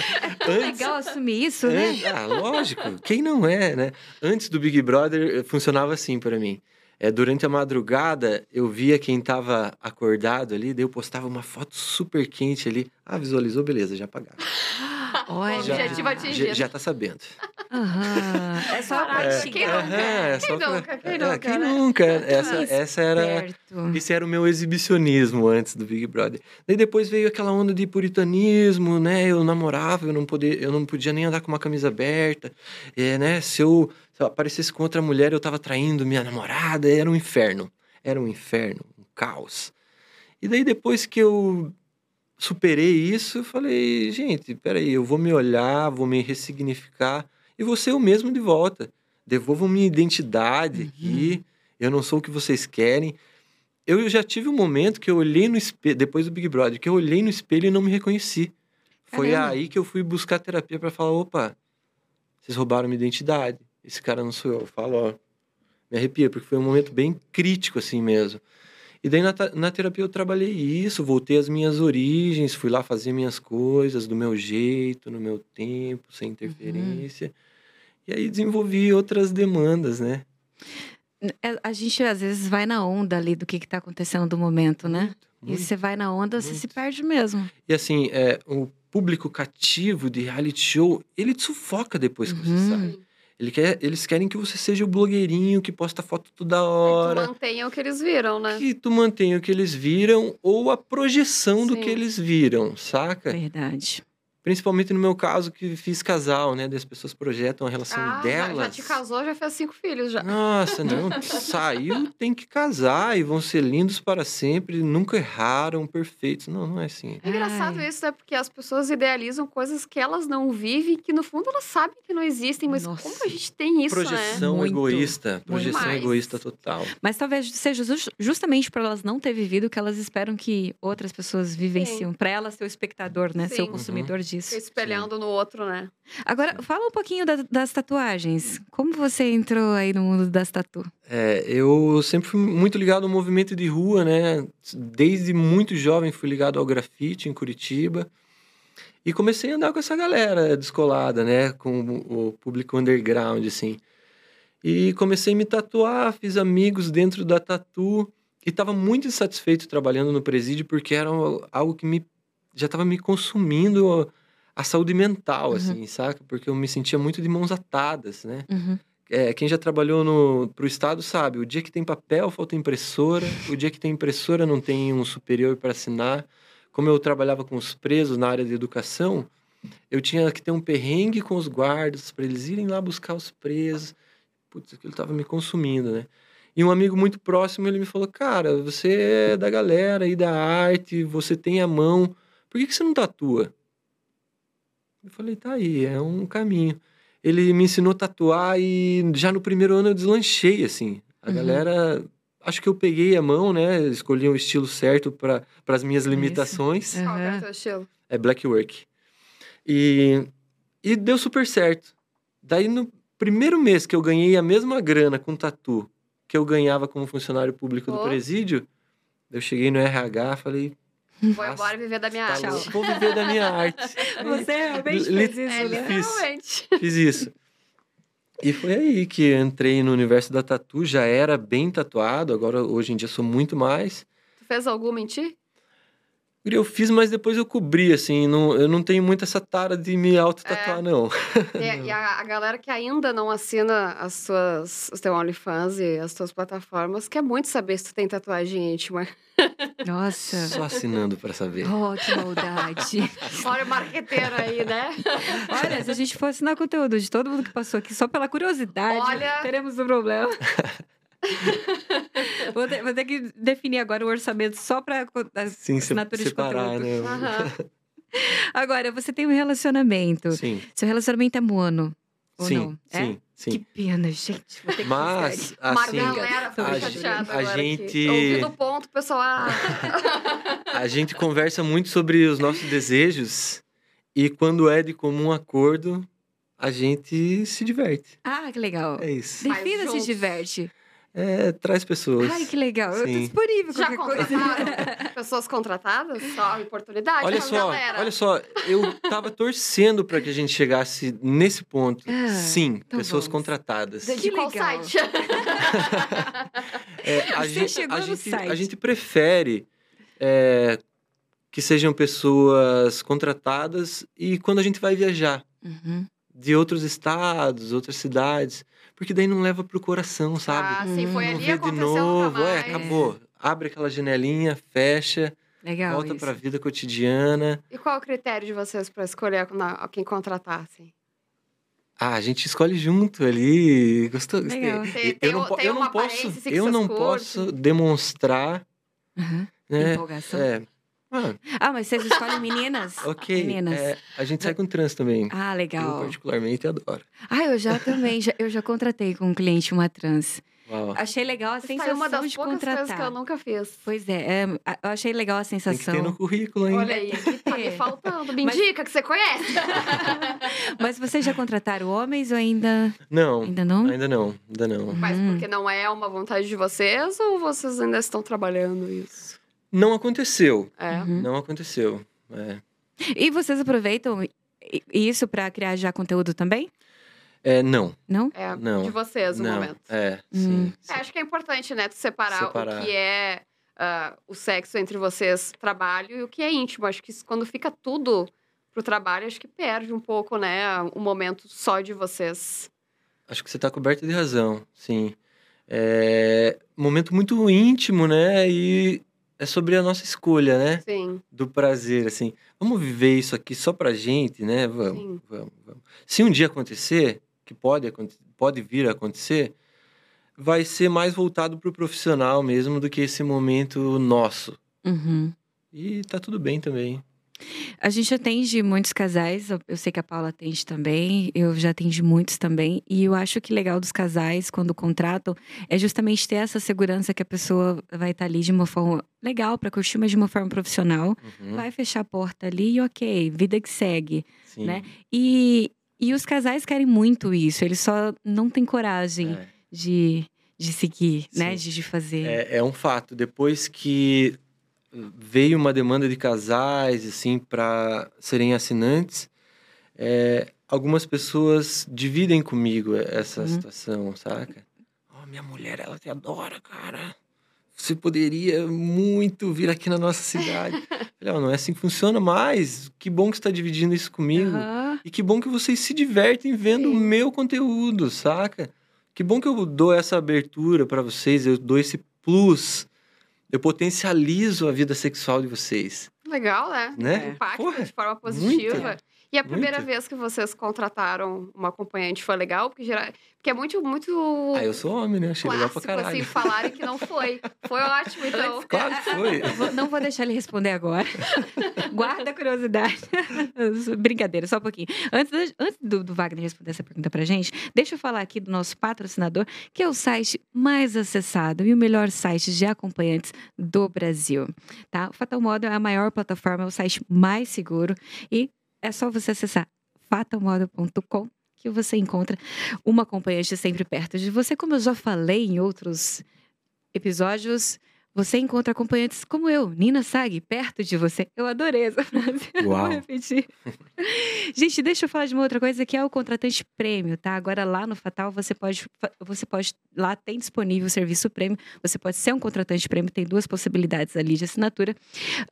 Tão legal assumir isso, né? Antes- ah, lógico. Quem não é, né? Antes do Big Brother, eh, funcionava assim pra mim. É, durante a madrugada, eu via quem tava acordado ali, daí eu postava uma foto super quente ali. Ah, visualizou? Beleza, já apagaram. Olha. Objetivo atingido. Já, já tá sabendo. Aham. É só nunca? é Quem nunca? Quem é, nunca, quem né? nunca? Essa, Que essa era... Esse era o meu exibicionismo antes do Big Brother. Daí depois veio aquela onda de puritanismo, né? Eu namorava, eu não podia, eu não podia nem andar com uma camisa aberta, é, né? Se eu, se eu aparecesse com outra mulher, eu tava traindo minha namorada, era um inferno. Era um inferno, um caos. E daí depois que eu superei isso, eu falei, gente, peraí, eu vou me olhar, vou me ressignificar e vou ser eu mesmo de volta. Devolvam minha identidade aqui. Eu não sou o que vocês querem. Eu já tive um momento que eu olhei no espelho, depois do Big Brother, que eu olhei no espelho e não me reconheci. Foi Caramba. aí que eu fui buscar terapia para falar, opa, vocês roubaram minha identidade. Esse cara não sou eu. Eu falo, ó, me arrepia, porque foi um momento bem crítico assim mesmo. E daí na, na terapia eu trabalhei isso, voltei às minhas origens, fui lá fazer minhas coisas do meu jeito, no meu tempo, sem interferência. E aí desenvolvi outras demandas, né? É, A gente às vezes vai na onda ali do que, que tá acontecendo do momento, né? E Muito. você vai na onda, você se muito. perde mesmo. E assim, é, o público cativo de reality show, ele te sufoca depois que Uhum. você sai. Ele quer, eles querem que você seja o blogueirinho que posta foto toda Tu hora. mantenha o que eles viram, né? Que tu mantenha o que eles viram ou a projeção do Sim. que eles viram, saca? Verdade. Principalmente no meu caso, que fiz casal, né? Das pessoas projetam a relação Ah, já, delas. já te casou, já fez cinco filhos já. Nossa, não, saiu, tem que casar e vão ser lindos para sempre, nunca erraram, perfeitos. Não, não é assim. É engraçado Ai. isso, né? Porque as pessoas idealizam coisas que elas não vivem, que no fundo elas sabem que não existem, mas Nossa. como a gente tem isso, né? projeção Muito, egoísta, projeção mais. egoísta total. Mas talvez seja jus- justamente por elas não ter vivido que elas esperam que outras pessoas vivenciam. Pra elas ser o espectador, né? Ser o Sim. consumidor Fica disso. espelhando no outro, né? Agora, fala um pouquinho da- das tatuagens. Como você entrou aí no mundo das tatu? É, eu sempre fui muito ligado ao movimento de rua, né? Desde muito jovem fui ligado ao grafite em Curitiba. E comecei a andar com essa galera descolada, né? Com o público underground, assim. E comecei a me tatuar, fiz amigos dentro da tatu. E estava muito insatisfeito trabalhando no presídio, porque era algo que me, já estava me consumindo a saúde mental, Uhum. assim, saca? Porque eu me sentia muito de mãos atadas, né? Uhum. É, quem já trabalhou no, pro Estado sabe, o dia que tem papel falta impressora, o dia que tem impressora não tem um superior para assinar. Como eu trabalhava com os presos na área de educação, eu tinha que ter um perrengue com os guardas para eles irem lá buscar os presos. Putz, aquilo estava me consumindo, né? E um amigo muito próximo, ele me falou, cara, você é da galera aí da arte, você tem a mão, por que, que você não tatua? Eu falei, tá aí, é um caminho. ele me ensinou a tatuar e já no primeiro ano eu deslanchei, assim. A Uhum. galera. Acho que eu peguei a mão, né? Escolhi o estilo certo para as minhas limitações. É. Qual que é o estilo? É black work. E, e deu super certo. Daí, no primeiro mês que eu ganhei a mesma grana com tatu que eu ganhava como funcionário público do Oh. presídio, eu cheguei no RH falei, Vou Nossa, embora viver da minha tá arte. louco, vou viver da minha arte. Você realmente Li- fez isso, É, né? Fiz. Fiz isso. E foi aí que eu entrei no universo da tatu, já era bem tatuado, agora hoje em dia sou muito mais. Tu fez alguma em ti? Eu fiz, mas depois eu cobri, assim, não, eu não tenho muito essa tara de me auto-tatuar, É. não. E, e a, a galera que ainda não assina as suas, os teus OnlyFans e as tuas plataformas quer muito saber se tu tem tatuagem íntima. Nossa. Só assinando pra saber. Oh, que maldade. Olha o marqueteiro aí, né? Olha, se a gente for assinar conteúdo de todo mundo que passou aqui só pela curiosidade, Olha. teremos um problema. vou, ter, vou ter que definir agora o orçamento só para Sim, se- assinatura de separar, conteúdo. né? Aham. Agora, você tem um relacionamento. Sim, Seu relacionamento é mono? Ou sim, não? É? sim, sim. Que pena, gente. Vou ter que Mas, assim, galera a chateada a gente- aqui. Ouvindo o ponto, pessoal. Ah, a gente conversa muito sobre os nossos desejos e quando é de comum acordo, a gente se diverte. Ah, que legal. É isso. Defina se juntos. diverte. É, traz pessoas. Ai, que legal. Eu tô Sim. disponível já qualquer coisa. contrataram? Pessoas contratadas? Só oportunidade? Olha Mas, só, galera, olha só, eu tava torcendo para que a gente chegasse nesse ponto. Ah, Sim, então pessoas contratadas. De Que qual legal. site? É, a, Você gente, chegou a, no gente, site. a gente prefere é, que sejam pessoas contratadas e quando a gente vai viajar Uhum. de outros estados, outras cidades, porque daí não leva pro coração, sabe? Ah, sim, foi Hum, não ali, vê de novo, nunca é, acabou. Abre aquela janelinha, fecha, Legal volta isso. pra vida cotidiana. E qual é o critério de vocês para escolher quem contratar, assim? Ah, a gente escolhe junto ali. Gostou? Legal. Tem- Eu não, eu não posso, assim, que eu não curtem? posso demonstrar, Uhum. né? Empolgação. É. Ah, Ah, mas vocês escolhem meninas? ok. Meninas. é, a gente sai com trans também. Ah, Eu legal. particularmente adoro. Ah, eu já também. já- eu já contratei com um cliente uma trans. Uau. Achei legal a Essa foi sensação uma das de poucas coisas contratar. que eu nunca fiz. Pois é, é, eu achei legal a Tem que sensação. ter no currículo, hein? Olha aí, tá me ter. faltando. Me Mas- indica que você conhece. Mas vocês já contrataram homens ou ainda, Não, ainda não? ainda não, ainda não. Mas Hum. porque não é uma vontade de vocês ou vocês ainda estão trabalhando isso? Não aconteceu. É. Uhum. Não aconteceu. É. E vocês aproveitam isso pra criar já conteúdo também? É, não, Não? É Não, de vocês o não. momento. É, Hum. sim. É, acho que é importante, né? Tu separar, Separar. o que é ah, o sexo entre vocês, trabalho, e o que é íntimo. Acho que quando fica tudo pro trabalho, acho que perde um pouco, né? O momento só de vocês. Acho que você está coberto de razão, sim. É momento muito íntimo, né? E é sobre a nossa escolha, né? Sim, Do prazer, assim. Vamos viver isso aqui só pra gente, né? Vamos, Sim. vamos, vamos. Se um dia acontecer, que pode, pode vir a acontecer, vai ser mais voltado pro profissional mesmo do que esse momento nosso. Uhum. E tá tudo bem também. A gente atende muitos casais, eu- sei que a Paula atende também, eu já atendi muitos também, e eu acho que legal dos casais, quando contratam, é justamente ter essa segurança que a pessoa vai estar ali de uma forma legal para curtir, mas de uma forma profissional, Uhum, vai fechar a porta ali e ok, vida que segue. sim. né? E, e os casais querem muito isso, eles só não têm coragem É. de, de seguir, né? Sim. De, de fazer. É, é um fato. Depois que veio uma demanda de casais, assim, para serem assinantes, é, algumas pessoas dividem comigo essa Uhum. situação, saca? Oh, minha mulher, ela te adora, cara. Você poderia muito vir aqui na nossa cidade. Falei, "Ó, não é assim que funciona mais. Que bom que está dividindo isso comigo. Aham. E que bom que vocês se divertem vendo o Sim. meu conteúdo, saca? Que bom que eu dou essa abertura pra vocês, eu dou esse plus. Eu potencializo a vida sexual de vocês, legal, né? né? Impacta Porra, de forma positiva. muito. E a primeira Muito. vez que vocês contrataram uma acompanhante foi legal? Porque, gera- porque é muito, muito Ah, eu sou homem, né? Achei legal pra clássico, caralho. assim, falarem que não foi. Foi ótimo, então. Claro que foi. Vou- não vou deixar ele responder agora. Guarda a curiosidade. Brincadeira, só um pouquinho. Antes, antes do, do Wagner responder essa pergunta pra gente, deixa eu falar aqui do nosso patrocinador, que é o site mais acessado e o melhor site de acompanhantes do Brasil. Tá? O Fatal Model é a maior plataforma, é o site mais seguro e é só você acessar fatalmodel.com que você encontra uma acompanhante sempre perto de você. Como eu já falei em outros episódios, você encontra acompanhantes como eu, Nina Sag, perto de você. Eu adorei essa frase. Uau. Vou repetir. Gente, deixa eu falar de uma outra coisa que é o contratante prêmio, tá? Agora lá no Fatal você pode, você pode, lá tem disponível o serviço prêmio. Você pode ser um contratante prêmio, tem duas possibilidades ali de assinatura.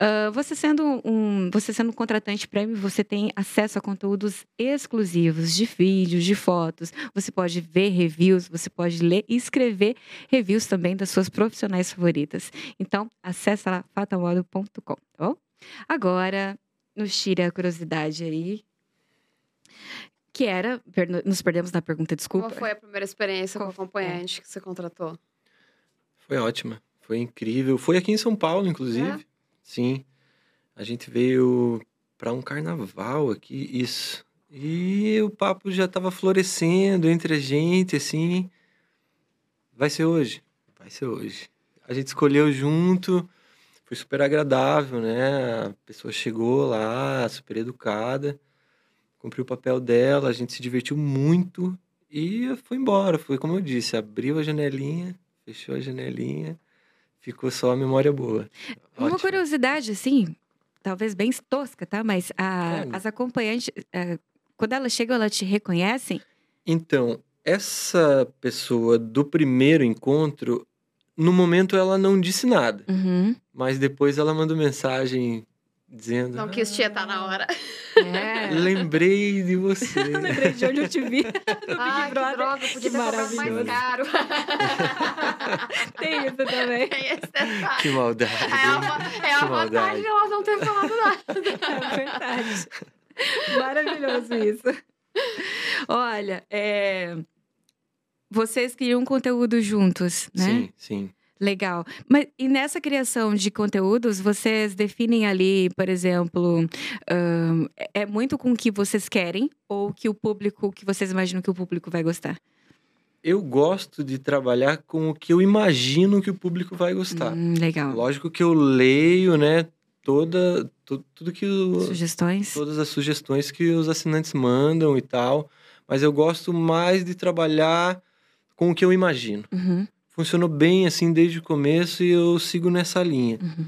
Ah, você sendo um, você sendo um contratante prêmio, você tem acesso a conteúdos exclusivos de vídeos, de fotos. Você pode ver reviews, você pode ler e escrever reviews também das suas profissionais favoritas. Então, acessa lá fatalmodel.com, tá bom? Agora, nos tira a curiosidade aí. Que era, per- nos perdemos na pergunta, desculpa. Como foi a primeira experiência com Qual- acompanhante que você contratou? Foi ótima. Foi incrível. Foi aqui em São Paulo, inclusive. É? Sim. A gente veio para um carnaval aqui, isso. E o papo já tava florescendo entre a gente, assim. Vai ser hoje. Vai ser hoje. A gente escolheu junto. Foi super agradável, né? A pessoa chegou lá, super educada. Cumpriu o papel dela, a gente se divertiu muito. E foi embora. Foi como eu disse, abriu a janelinha, fechou a janelinha. Ficou só a memória boa. Uma Ótimo. curiosidade, assim, talvez bem tosca, tá? Mas a- Fala. as acompanhantes, eh, quando elas chegam, elas te reconhecem? Então, essa pessoa do primeiro encontro, no momento ela não disse nada, Uhum. mas depois ela mandou mensagem dizendo: Não quis tietar na hora. É. Lembrei de você. Lembrei de onde eu te vi. Ai, que Brother. droga, podia Que ter comprado mais maravilhoso. caro. Tem isso também. Tem esse detalhe. que maldade. É a, va- é a Que vantagem maldade. de ela não ter falado nada. É verdade. Maravilhoso isso. Olha, é, vocês criam um conteúdo juntos, né? Sim, sim. Legal. Mas e nessa criação de conteúdos, vocês definem ali, por exemplo, ahn, é- muito com o que vocês querem ou que o público, que vocês imaginam que o público vai gostar? Eu gosto de trabalhar com o que eu imagino que o público vai gostar. Hum, legal. Lógico que eu leio, né, toda tu- tudo que o, Sugestões? todas as sugestões que os assinantes mandam e tal, mas eu gosto mais de trabalhar com o que eu imagino. Uhum, Funcionou bem assim desde o começo e eu sigo nessa linha. uhum.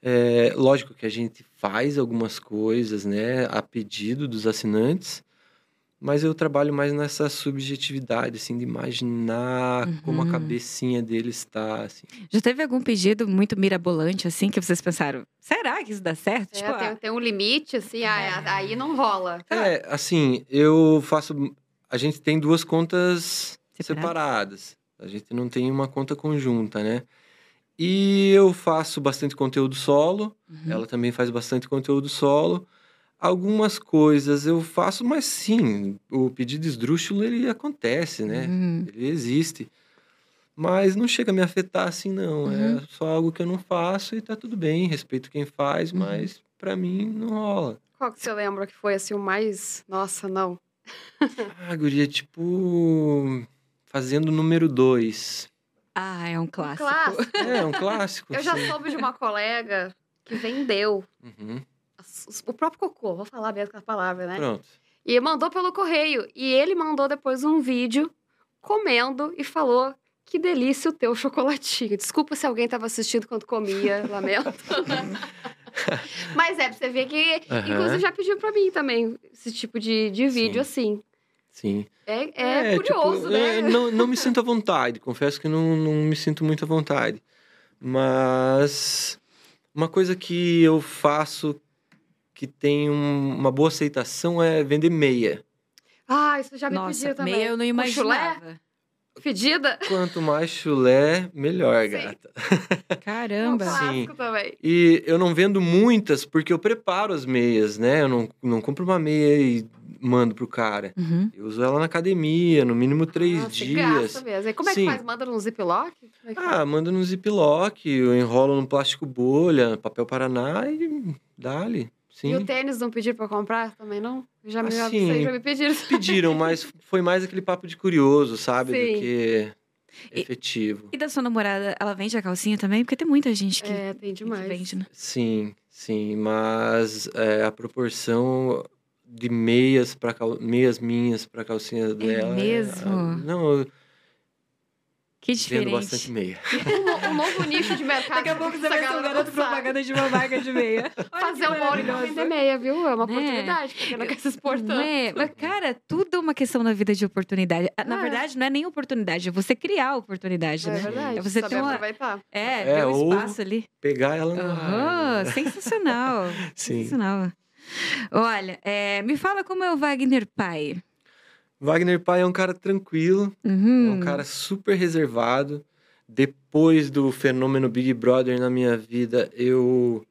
É, lógico que a gente faz algumas coisas, né, a pedido dos assinantes, mas eu trabalho mais nessa subjetividade, assim, de imaginar como a Uhum. cabecinha dele está, assim. Já teve algum pedido muito mirabolante, assim, que vocês pensaram, será que isso dá certo? É, tipo, tem, ah, tem um limite, assim, aí, aí não rola. É, assim, eu faço. A gente tem duas contas Separadas? separadas. A gente não tem uma conta conjunta, né? E eu faço bastante conteúdo solo, uhum. ela também faz bastante conteúdo solo. Algumas coisas eu faço, mas sim, o pedido esdrúxulo ele acontece, né? Hum, Ele existe. Mas não chega a me afetar assim, não. Uhum. É só algo que eu não faço e tá tudo bem, respeito quem faz, Uhum. mas pra mim não rola. Qual que você lembra que foi, assim, o mais... Nossa, não. Ah, guria, tipo. Fazendo número dois. Ah, é um clássico. Clássico. É, um clássico. Eu já assim. soube de uma colega que vendeu Uhum, o próprio cocô, vou falar mesmo com a palavra, né? Pronto. E mandou pelo correio. E ele mandou depois um vídeo comendo e falou: Que delícia o teu chocolatinho. Desculpa se alguém estava assistindo quando comia, lamento. Mas é, pra você ver que. Aham. Inclusive, já pediu pra mim também esse tipo de, de vídeo, assim. Sim. É, é, curioso, tipo, né? é, não, não me sinto à vontade. Confesso que não, não me sinto muito à vontade. Mas. Uma coisa que eu faço que tem um- uma boa aceitação é vender meia. Ah, isso já me Nossa, também. meia eu não Com chulé? Fedida. Quanto mais chulé, melhor, Sim. gata. É um Caramba. clássico também. E eu não vendo muitas porque eu preparo as meias, né? Eu não, não compro uma meia e mando pro cara. Uhum. Eu uso ela na academia, no mínimo três Ah, você dias. gasta mesmo. E como é que Sim. faz? Manda num ziplock? É Ah, manda no ziplock, eu enrolo no plástico bolha, papel paraná e dá-lhe. Sim. E o tênis não pediram pra comprar também, não? Já me, Assim, vocês já me pediram. Pediram, mas foi mais aquele papo de curioso, sabe? Sim. Do que E- efetivo. E da sua namorada, ela vende a calcinha também? Porque tem muita gente que, É, tem que demais. vende, né? Sim, sim, mas é, a proporção de meias para meias minhas para calcinha dela. mesmo? ah, não, eu Que vendo diferente. bastante meia. Um, no- um novo nicho de mercado. Daqui a pouco você vai ser um garoto propaganda de uma marca de meia. Olha Fazer um bolo e vender meia, viu? É uma Né? oportunidade, porque não quer se exportar. Não é? Mas, cara, tudo é uma questão na vida de oportunidade. Ah, Na É. verdade, não é nem oportunidade, é você criar a oportunidade, É né? verdade. É você saber ter uma- aproveitar. É, É, ter um ou- espaço ali. Pegar ela no né? sensacional. Sim. Sensacional. Olha, é, me fala como é o Wagner pai. Wagner Pai é um cara tranquilo, é Uhum. um cara super reservado. Depois do fenômeno Big Brother na minha vida, eu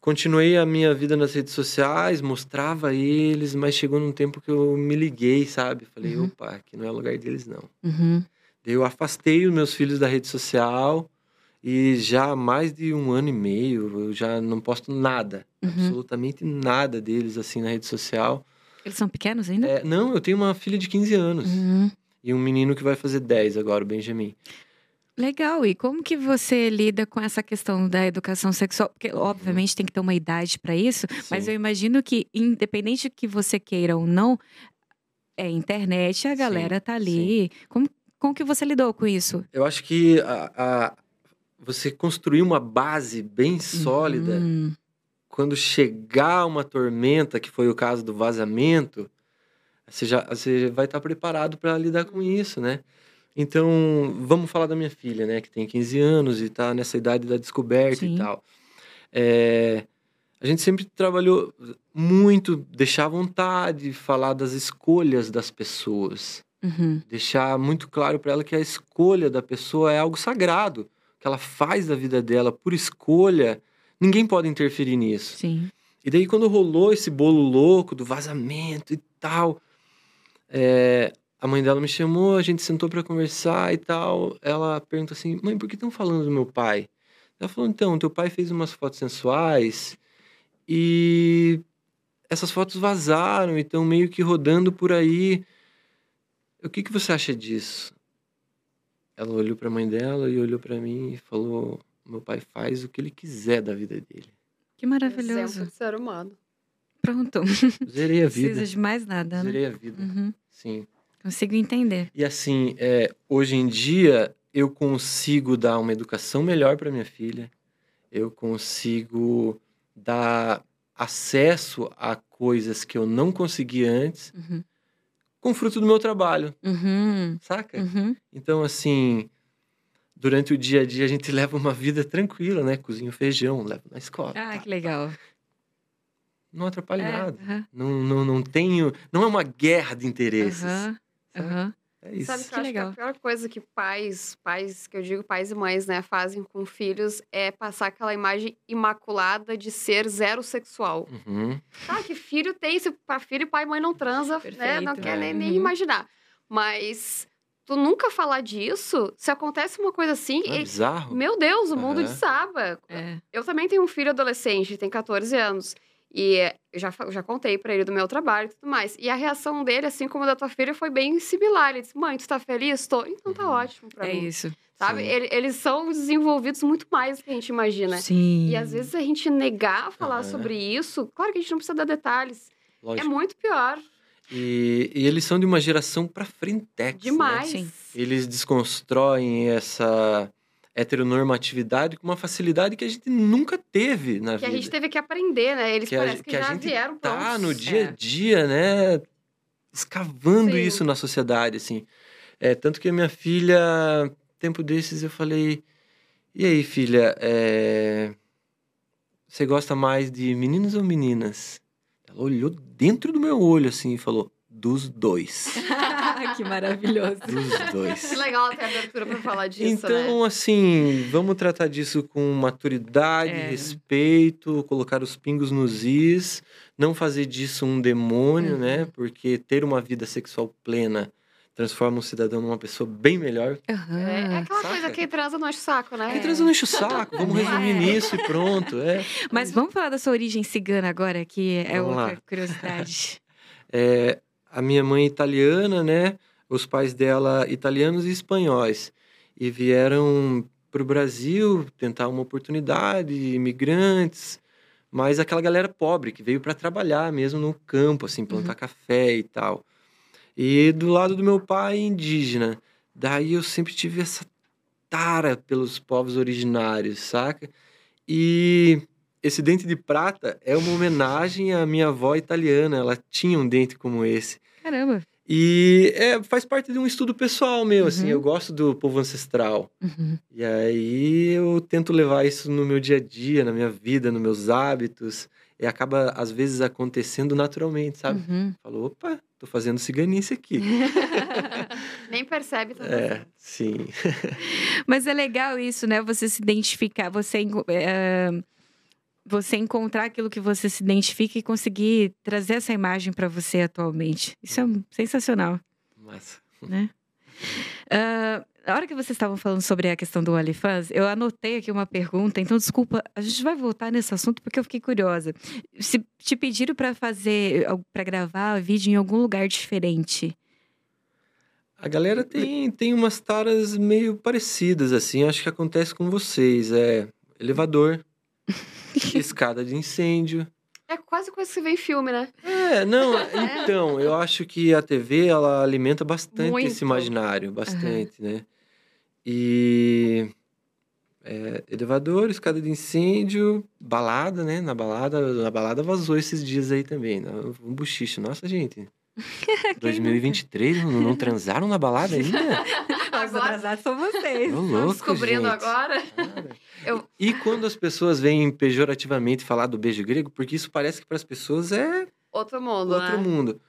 continuei a minha vida nas redes sociais, mostrava eles, mas chegou num tempo que eu me liguei, sabe? Falei, Uhum. opa, aqui não é lugar deles, não. Uhum. Eu afastei os meus filhos da rede social e já há mais de um ano e meio eu já não posto nada, Uhum. absolutamente nada deles assim na rede social. Eles são pequenos ainda? É, não, eu tenho uma filha de 15 anos Uhum. e um menino que vai fazer 10 agora, o Benjamin. Legal. E como que você lida com essa questão da educação sexual? Porque, obviamente, tem que ter uma idade para isso, mas Sim. eu imagino que, independente que você queira ou não, é internet, a Sim, galera tá ali. Como, como que você lidou com isso? Eu acho que a, a- você construir uma base bem sólida, Uhum. Quando chegar uma tormenta, que foi o caso do vazamento, você já você vai estar preparado para lidar com isso, né? Então, vamos falar da minha filha, né? Que tem 15 anos e tá nessa idade da descoberta Sim. e tal. É, a gente sempre trabalhou muito, deixar vontade, falar das escolhas das pessoas Uhum. deixar muito claro para ela que a escolha da pessoa é algo sagrado, que ela faz da vida dela por escolha, ninguém pode interferir nisso. Sim. E daí quando rolou esse bolo louco do vazamento e tal, é, a mãe dela me chamou, a gente sentou para conversar e tal, ela perguntou assim, mãe, por que estão falando do meu pai? Ela falou, então, teu pai fez umas fotos sensuais e essas fotos vazaram e estão meio que rodando por aí. O que, que você acha disso? Ela olhou para a mãe dela e olhou para mim e falou: Meu pai faz o que ele quiser da vida dele. Que maravilhoso. Exemplo de ser humano. Pronto. Zerei a Não precisa vida. de mais nada, né? Zerei a vida. Uhum. Sim. Consigo entender. E assim, é, hoje em dia, eu consigo dar uma educação melhor para minha filha. Eu consigo dar acesso a coisas que eu não conseguia antes, Uhum. com fruto do meu trabalho, Uhum. saca? Uhum. Então, assim, durante o dia a dia a gente leva uma vida tranquila, né? Cozinho feijão, levo na escola. Ah, tá? que legal. Não atrapalha É, nada. aham, Não, não, não tenho. Não é uma guerra de interesses. aham, sabe? aham. É isso. Sabe que, Que eu acho legal. que a pior coisa que pais, pais, que eu digo pais e mães, né, fazem com filhos é passar aquela imagem imaculada de ser zero sexual. Uhum. Tá, que filho tem, se pra filho, pai e mãe não transa, né? Não Perfeito. quer nem, É. nem Uhum. imaginar. Mas tu nunca falar disso, se acontece uma coisa assim, é e- bizarro? meu Deus, o mundo desaba. É. Eu também tenho um filho adolescente, tem 14 anos. E eu já, já contei pra ele do meu trabalho e tudo mais. E a reação dele, assim como a da tua filha, foi bem similar. Ele disse: Mãe, tu tá feliz? Tô. Então tá Uhum. ótimo pra É mim. isso. Sabe? Ele- eles são desenvolvidos muito mais do que a gente imagina. Sim. E às vezes a gente negar falar sobre isso, claro que a gente não precisa dar detalhes. É Lógico. muito pior. E, e eles são de uma geração pra frentex, Demais. Sim. Eles desconstroem essa heteronormatividade com uma facilidade que a gente nunca teve na Que a vida. gente teve que aprender, né? Eles Que a parecem ge- que, que a já gente vieram tá prontos. no dia a É. dia, né? Escavando Sim. isso na sociedade, assim. É, tanto que a minha filha, tempo desses, eu falei: E aí, filha, é, você gosta mais de meninos ou meninas? Ela olhou dentro do meu olho, assim, e falou: Dos dois. que maravilhoso. Dos dois. Que legal ter abertura pra falar disso, Então, né? assim, vamos tratar disso com maturidade, É. respeito, colocar os pingos nos is, não fazer disso um demônio, Uhum. né? Porque ter uma vida sexual plena transforma um cidadão numa pessoa bem melhor. Aham. É, é aquela Saca? coisa que transa não enche o saco, né? Quem transa não enche o saco, vamos É. resumir nisso e pronto. É. Mas vamos falar da sua origem cigana agora, que é Vamos outra lá. curiosidade. É, a minha mãe é italiana, né? Os pais dela italianos e espanhóis. E vieram para o Brasil tentar uma oportunidade, imigrantes, mas aquela galera pobre que veio para trabalhar mesmo no campo, assim, plantar café e tal. E do lado do meu pai, indígena. Daí eu sempre tive essa tara pelos povos originários, saca? E esse dente de prata é uma homenagem à minha avó italiana. Ela tinha um dente como esse. Caramba. E é, faz parte de um estudo pessoal meu, assim. Uhum. Eu gosto do povo ancestral. Uhum. E aí eu tento levar isso no meu dia a dia, na minha vida, nos meus hábitos. E acaba, às vezes, acontecendo naturalmente, sabe? Uhum. Falou, opa, tô fazendo ciganice aqui. Nem percebe tá é, sim. Mas é legal isso, né? Você se identificar, você, é, você encontrar aquilo que você se identifica e conseguir trazer essa imagem para você atualmente. Isso é sensacional, Massa. né? Ah, na hora que vocês estavam falando sobre a questão do OnlyFans, eu anotei aqui uma pergunta, então desculpa, a gente vai voltar nesse assunto porque eu fiquei curiosa. Se te pediram para fazer, para gravar vídeo em algum lugar diferente, A galera tem, tem umas taras meio parecidas, assim. Acho que acontece com vocês. É elevador, escada de incêndio. É quase coisa que você vê em filme, né? É, não, então, eu acho que a TV, ela alimenta bastante Muito. esse imaginário, bastante, né? E... é, elevador, escada de incêndio, balada, né? Na balada, na balada vazou esses dias aí também. né? Um buchicho. Nossa, gente. 2023, não, não transaram na balada ainda? Agora- atrasados são vocês. Louco, descobrindo gente. agora. Eu- E quando as pessoas vêm pejorativamente falar do beijo grego, porque isso parece que para as pessoas é Outro mundo, outro né? mundo.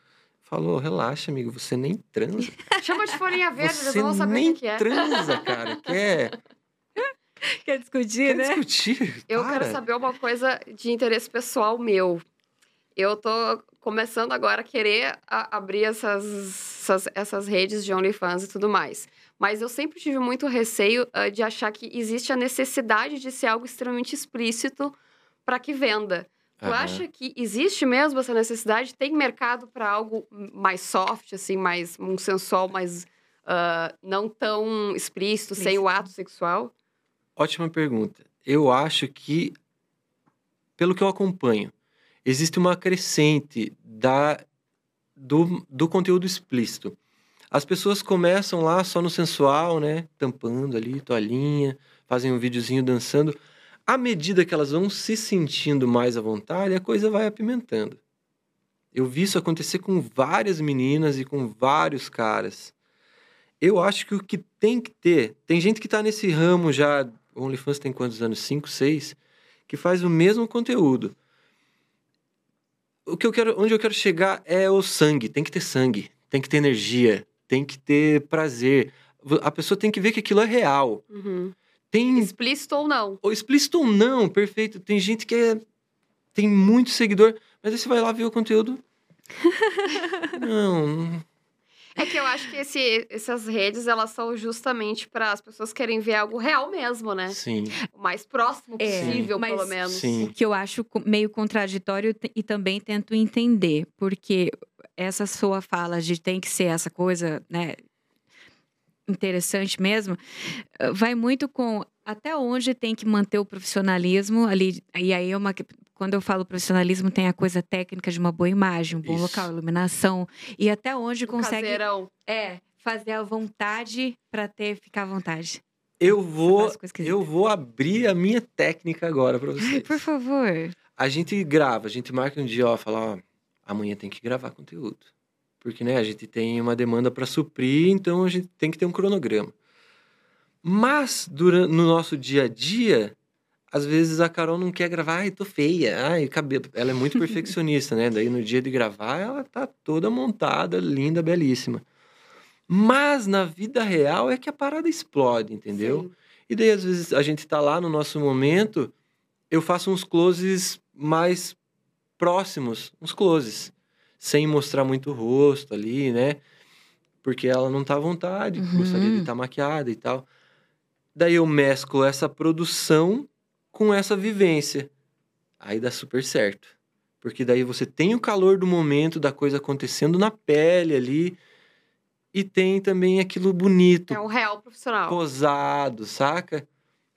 Falou, relaxa, amigo, você nem transa. Chama de folhinha verde, eles você não vão saber nem o que é. transa, cara. Quer, Quer discutir, quer né? discutir? Eu Para. quero saber uma coisa de interesse pessoal meu. Eu tô começando agora a querer a- abrir essas, essas, essas redes de OnlyFans e tudo mais. Mas eu sempre tive muito receio ah, de achar que existe a necessidade de ser algo extremamente explícito para que venda. Tu acha que existe mesmo essa necessidade? Tem mercado para algo mais soft, assim, mais um sensual, mais ah, não tão explícito, sem o ato sexual? Ótima pergunta. Eu acho que, pelo que eu acompanho, existe uma crescente da, do, do conteúdo explícito. As pessoas começam lá só no sensual, né? Tampando ali, toalhinha, fazem um videozinho dançando. À medida que elas vão se sentindo mais à vontade, a coisa vai apimentando. Eu vi isso acontecer com várias meninas e com vários caras. Eu acho que o que tem que ter. Tem gente que tá nesse ramo já. OnlyFans tem quantos anos? Cinco, seis? Que faz o mesmo conteúdo. O que eu quero, onde eu quero chegar é o sangue. Tem que ter sangue. Tem que ter energia. Tem que ter prazer. A pessoa tem que ver que aquilo é real. Uhum. Tem Explícito ou não? ou explícito ou não, perfeito. Tem gente que é, tem muito seguidor, mas aí você vai lá ver o conteúdo. não, É que eu acho que esse- essas redes, elas são justamente para as pessoas querem ver algo real mesmo, né? sim, O mais próximo É, possível, mas- pelo menos. sim. O que eu acho meio contraditório e também tento entender, porque essa sua fala de tem que ser essa coisa, né, interessante mesmo, eh, vai muito com até onde tem que manter o profissionalismo ali. E aí é uma quando eu falo profissionalismo tem a coisa técnica de uma boa imagem, um bom Isso. local, iluminação e até onde O consegue caseirão. é fazer a vontade para ter ficar à vontade. Eu vou, eu vou abrir a minha técnica agora para vocês. por favor. A gente grava, a gente marca um dia, ó, fala, ó, amanhã tem que gravar conteúdo. Porque, né, a gente tem uma demanda para suprir, então a gente tem que ter um cronograma. Mas, durante, no nosso dia a dia, às vezes a Carol não quer gravar, ai, tô feia, ai, cabelo. Ela é muito perfeccionista, né? Daí no dia de gravar, ela tá toda montada, linda, belíssima. Mas na vida real é que a parada explode, entendeu? Sim. E daí, às vezes, a gente tá lá no nosso momento, eu faço uns closes mais próximos, uns closes, sem mostrar muito o rosto ali, né? Porque ela não tá à vontade, Uhum. gostaria de estar maquiada e tal. Daí eu mesclo essa produção com essa vivência. Aí dá super certo. Porque daí você tem o calor do momento, da coisa acontecendo na pele ali, e tem também aquilo bonito, É o real profissional. posado, saca?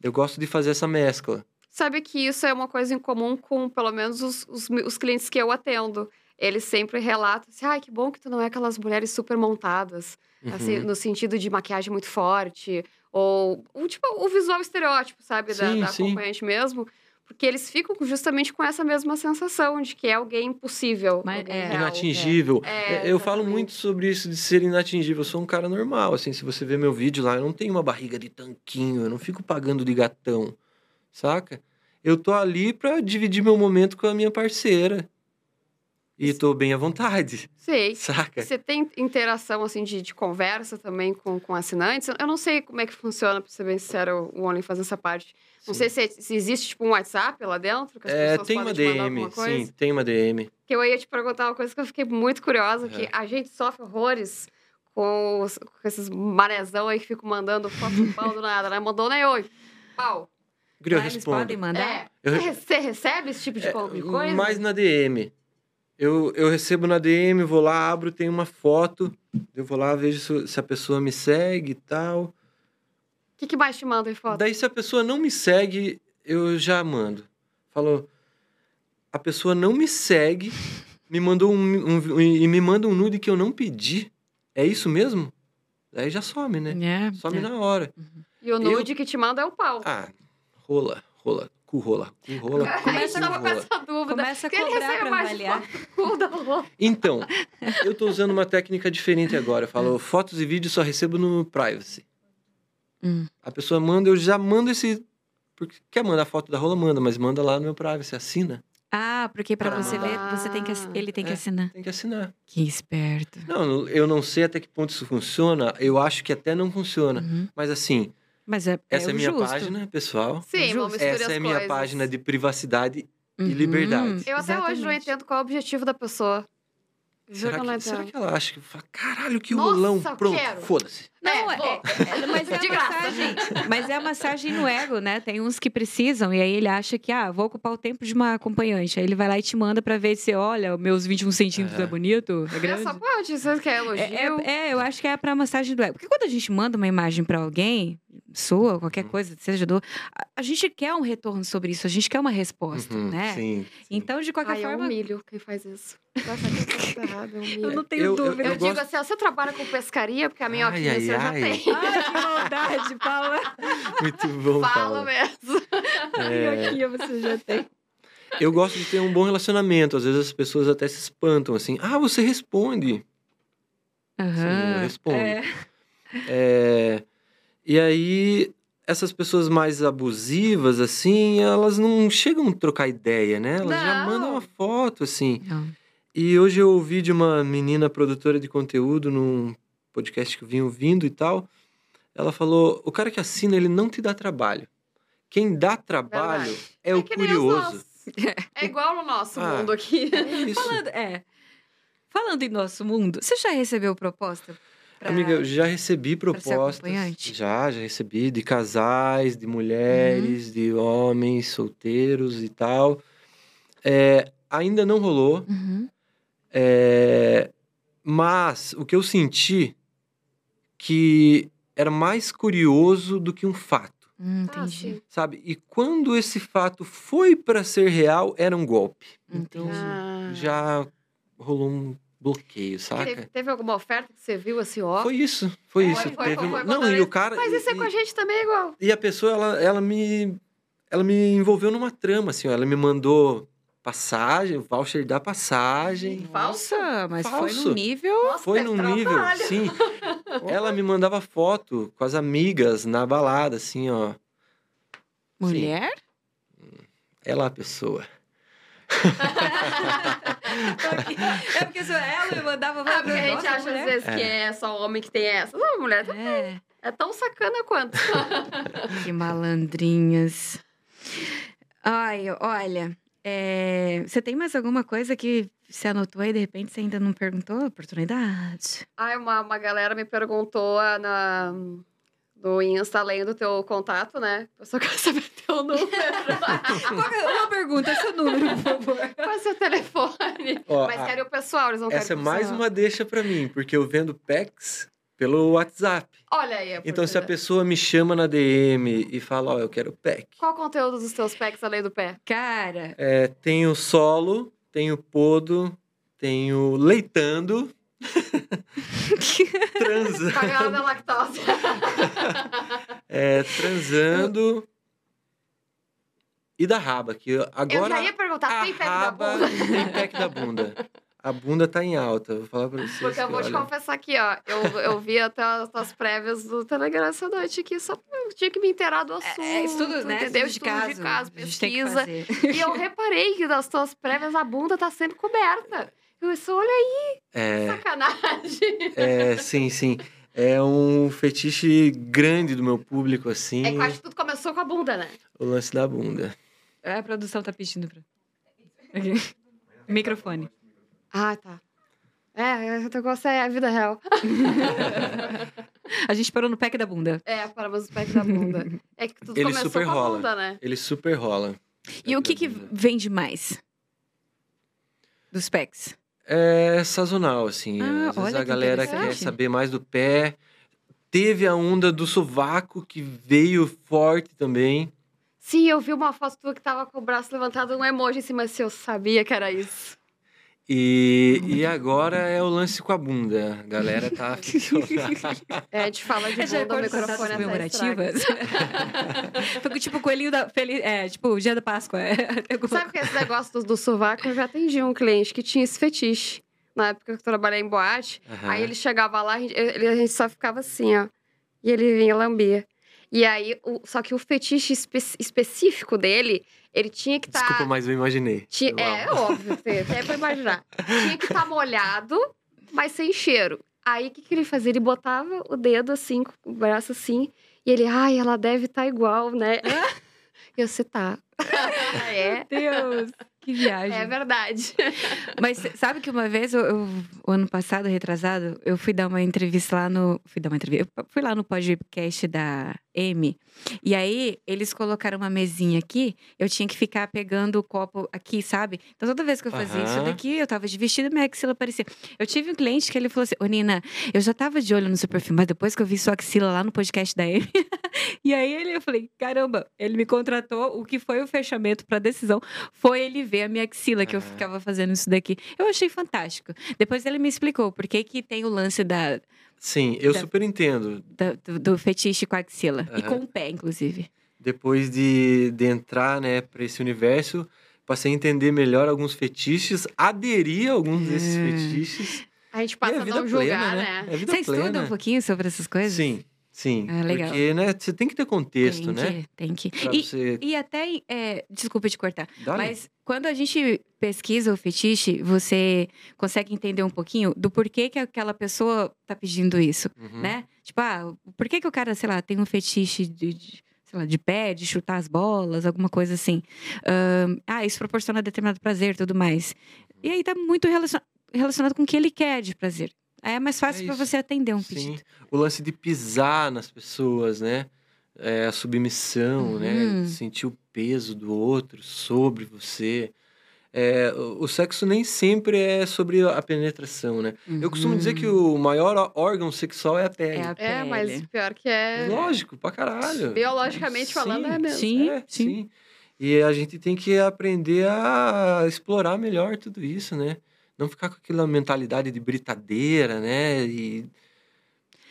Eu gosto de fazer essa mescla. Sabe que isso é uma coisa em comum com, pelo menos, os, os, os clientes que eu atendo. Eles sempre relatam assim, ai, que bom que tu não é aquelas mulheres super montadas. Assim, Uhum. no sentido de maquiagem muito forte. Ou, ou, tipo, o visual estereótipo, sabe? Da, Sim, da sim. acompanhante mesmo. Porque eles ficam justamente com essa mesma sensação de que é alguém impossível. Mas- alguém é. real. Inatingível. É, eu falo muito sobre isso de ser inatingível. Eu sou um cara normal, assim, se você ver meu vídeo lá, eu não tenho uma barriga de tanquinho, eu não fico pagando de gatão, saca? Eu tô ali pra dividir meu momento com a minha parceira. E tô bem à vontade, Sei. saca? Você tem interação, assim, de, de conversa também com, com assinantes? Eu não sei como é que funciona, pra ser bem sincero, o Only fazendo essa parte. Não Sim. sei se, se existe, tipo, um WhatsApp lá dentro, que as É, pessoas tem podem uma DM, sim, tem uma DM. Que eu ia te perguntar uma coisa que eu fiquei muito curiosa, que É. a gente sofre horrores com, os- com esses marezão aí que ficam mandando foto do pau do nada, né? Mandou nem oi. Pau. Eu Ah, eles respondo. podem mandar? É. Eu- Você, recebe esse tipo de, co- de coisa? Mais na DM. Eu, eu recebo na DM, vou lá, abro, tem uma foto. Eu vou lá, vejo se, se a pessoa me segue e tal. O que, que mais te manda em foto? Daí, se a pessoa não me segue, eu já mando. Falou, a pessoa não me segue, me mandou um, um- e me manda um nude que eu não pedi. É isso mesmo? Daí já some, né? É, Some é. na hora. E o nude que te manda é o pau. Ah, rola, rola, cu rola, cu rola, cu, Começa tava com rola. essa dúvida. Começa a cobrar mais avaliar. Então, eu tô usando uma técnica diferente agora. Eu falo, fotos e vídeos só recebo no privacy. Hum. A pessoa manda, eu já mando esse. Porque quer mandar foto da rola, manda, mas manda lá no meu privacy, assina. Ah, porque pra você ver, você tem que, Ah, ele tem que é. assinar. Tem que assinar. Que esperto. Não, eu não sei até que ponto isso funciona. Eu acho que até não funciona. Uhum. Mas assim, Mas é, essa é, minha justo. página, pessoal. Sim, Justo. Essa as é minha coisas. página de privacidade. Uhum, liberdade. Eu até hoje não exatamente. entendo qual é o objetivo da pessoa. Será que será que ela acha que. fala, Caralho, que Nossa, rolão. Pronto, foda-se. Não, É, é, vou. é- mas é De a graça. massagem. Mas é a massagem no ego, né? Tem uns que precisam, e aí ele acha que, ah, vou ocupar o tempo de uma acompanhante. Aí ele vai lá e te manda pra ver se, olha, meus 21 centímetros é, É. bonito, é grande. Essa parte, você quer elogio? É, é- é, eu acho que é pra massagem do ego. Porque quando a gente manda uma imagem pra alguém, sua, qualquer Uhum. coisa, seja do. A, a gente quer um retorno sobre isso, a gente quer uma resposta, Uhum, né? Sim. sim. Então, de qualquer Ai, eu forma. humilho quem faz isso. Errado, eu humilho. Eu não tenho Eu- eu- dúvida. Eu, eu digo gosto- assim, ó, você trabalha com pescaria, porque a minha Ai, já tem. Ai, que maldade, Paula. Muito bom, Fala Paula. mesmo. É, Aqui você já tem. eu gosto de ter um bom relacionamento. Às vezes as pessoas até se espantam assim. Ah, você responde. Sim, Aham. eu respondo. É. É, E aí, essas pessoas mais abusivas, assim, elas não chegam a trocar ideia, né? Elas já Não. mandam uma foto, assim. Não. E hoje eu ouvi de uma menina produtora de conteúdo num podcast que eu vim ouvindo e tal. Ela falou: o cara que assina, ele não te dá trabalho. Quem dá trabalho Verdade. é o nem os curioso. É igual no nosso Ah. mundo aqui. É isso. Falando, é. Falando em nosso mundo, você já recebeu proposta? pra- Amiga, eu já recebi propostas. Já, já recebi de casais, de mulheres, Uhum. de homens solteiros e tal. É, ainda não rolou, Uhum. é, mas o que eu senti que era mais curioso do que um fato, Hum, Ah, entendi. sabe? E quando esse fato foi para ser real, era um golpe. Então Entendi. Ah. já rolou um bloqueio, Teve, saca? teve alguma oferta que você viu assim, ó? Foi isso, foi isso. foi, Teve foi, uma- foi, Não, e o cara. Mas isso é e- com a gente também é igual. E a pessoa, ela, ela me. Ela me envolveu numa trama, assim, ó. Ela me mandou passagem, o voucher da passagem. Falso? Nossa, mas foi Falso. num nível. Nossa, Foi num nível, trabalho. sim. Ela me mandava foto com as amigas na balada, assim, ó. Mulher? Ela a pessoa. é porque sou ela, eu mandava Ah, porque a gente acha às mulher. vezes que é só homem que tem essa. Não, mulher também É, é tão sacana quanto. que malandrinhas. Ai, olha, é, você tem mais alguma coisa que você anotou aí, de repente você ainda não perguntou? Oportunidade. Ai, uma, uma galera me perguntou ah, na, no Insta, além do teu contato, né? Eu só quero saber teu número. É- Uma pergunta, seu número, por favor. Qual é o seu telefone? Ó, Mas a- querem o pessoal, eles não querem essa é mais uma deixa pra mim, porque eu vendo packs pelo WhatsApp. Olha aí. a Então, se a pessoa me chama na DM e fala, ó, eu quero pack. Qual o conteúdo dos teus packs além do pé? Cara, É, tenho solo, tenho podo, tenho leitando, Com a galera transando, da lactose. é, transando e da raba, que eu- eu agora já ia perguntar, a tem pack da raba bunda? tem pack da bunda. A bunda tá em alta, vou falar pra vocês. Porque eu que, vou te olha, confessar aqui, ó. Eu, eu vi até as tuas prévias do Telegram essa noite aqui, só eu tinha que me inteirar do assunto. é, estudo, né? Entendeu? Estudo de caso. de caso, pesquisa. E eu reparei que das tuas prévias a bunda tá sempre coberta. Eu disse, olha aí, É, sacanagem. é, sim, sim. É um fetiche grande do meu público, assim, É que eu acho que tudo começou com a bunda, né? o lance da bunda. É, A produção tá pedindo pra. Aqui. Microfone. Ah, tá. É, o negócio é a vida real. A gente parou no pack da bunda. É, paramos os pés da bunda. É que tudo Ele começou super com a rola. bunda, né? Ele super rola. E o que, que vende mais? Dos packs? É sazonal, assim. Ah, Às vezes olha a que galera quer saber mais do pé. Teve a onda do sovaco, que veio forte também. Sim, eu vi uma foto tua que tava com o braço levantado, um emoji em cima, se eu sabia que era isso. E, e agora é o lance com a bunda. A galera tá aficionada. É, a gente fala de Já bunda, o pode contar microfone comemorativas? Tipo o coelhinho da. Feliz, é, tipo, o dia da Páscoa. É. Sabe que esse negócio do, do sovaco, eu já atendi um cliente que tinha esse fetiche. Na época que eu trabalhei em boate, Aham. aí ele chegava lá, a gente, ele- a gente só ficava assim, ó. E ele vinha lambia. E aí, o- só que o fetiche espe- específico dele, ele tinha que estar... Desculpa, mas eu imaginei. Ti-. É, óbvio, tem- até pra imaginar. Tinha que estar molhado, mas sem cheiro. Aí, o que, que ele fazia? Ele botava o dedo assim, com o braço assim, e ele, ai, ela deve estar igual, né? e eu, você tá. É? Deus, que viagem. É verdade. Mas sabe que uma vez, eu, eu- o ano passado, retrasado, eu fui dar uma entrevista lá no. Fui dar uma entrevista. Eu fui lá no podcast da M. E aí, eles colocaram uma mesinha aqui, eu tinha que ficar pegando o copo aqui, sabe? Então, toda vez que eu fazia isso Aham. daqui, eu tava de vestido, minha axila aparecia. Eu tive um cliente que ele falou assim: Ô, Nina, eu já tava de olho no seu perfil, mas depois que eu vi sua axila lá no podcast da M. e aí, ele, eu falei: caramba, ele me contratou. O que foi o fechamento pra decisão foi ele ver a minha axila, que eu ficava fazendo isso daqui. Eu achei fantástico. Depois ele me explicou por que, que tem o lance da, Sim, eu Da- super entendo. da- do, do fetiche com a axila. E com o pé, inclusive. Depois de, de entrar, né, pra esse universo, passei a entender melhor alguns fetiches, aderir a alguns desses É. fetiches. A gente E passa é a vida não julgar, plena, né? É vida Você estuda plena. um pouquinho sobre essas coisas? Sim, sim. Ah, legal. Porque, né, você tem que ter contexto, tem né? Que, tem que. E, você e até, é, desculpa te cortar, dar mas quando a gente pesquisa o fetiche, você consegue entender um pouquinho do porquê que aquela pessoa tá pedindo isso, Uhum. né? Tipo, ah, por que, que o cara, sei lá, tem um fetiche de, de, sei lá, de pé, de chutar as bolas, alguma coisa assim. Ah, isso proporciona determinado prazer e tudo mais. E aí tá muito relaciona- relacionado com o que ele quer de prazer. Aí é mais fácil É isso. você atender um Sim. pedido. O lance de pisar nas pessoas, né? É, a submissão, né? Uhum. Sentir o peso do outro sobre você. É, o sexo nem sempre é sobre a penetração, né? Eu costumo dizer que o maior órgão sexual é a pele. Uhum. É a pele. É, mas pior que é. Lógico, pra caralho. Biologicamente falando, Sim, é mesmo. Sim, É, sim. sim. E a gente tem que aprender a explorar melhor tudo isso, né? Não ficar com aquela mentalidade de britadeira, né? E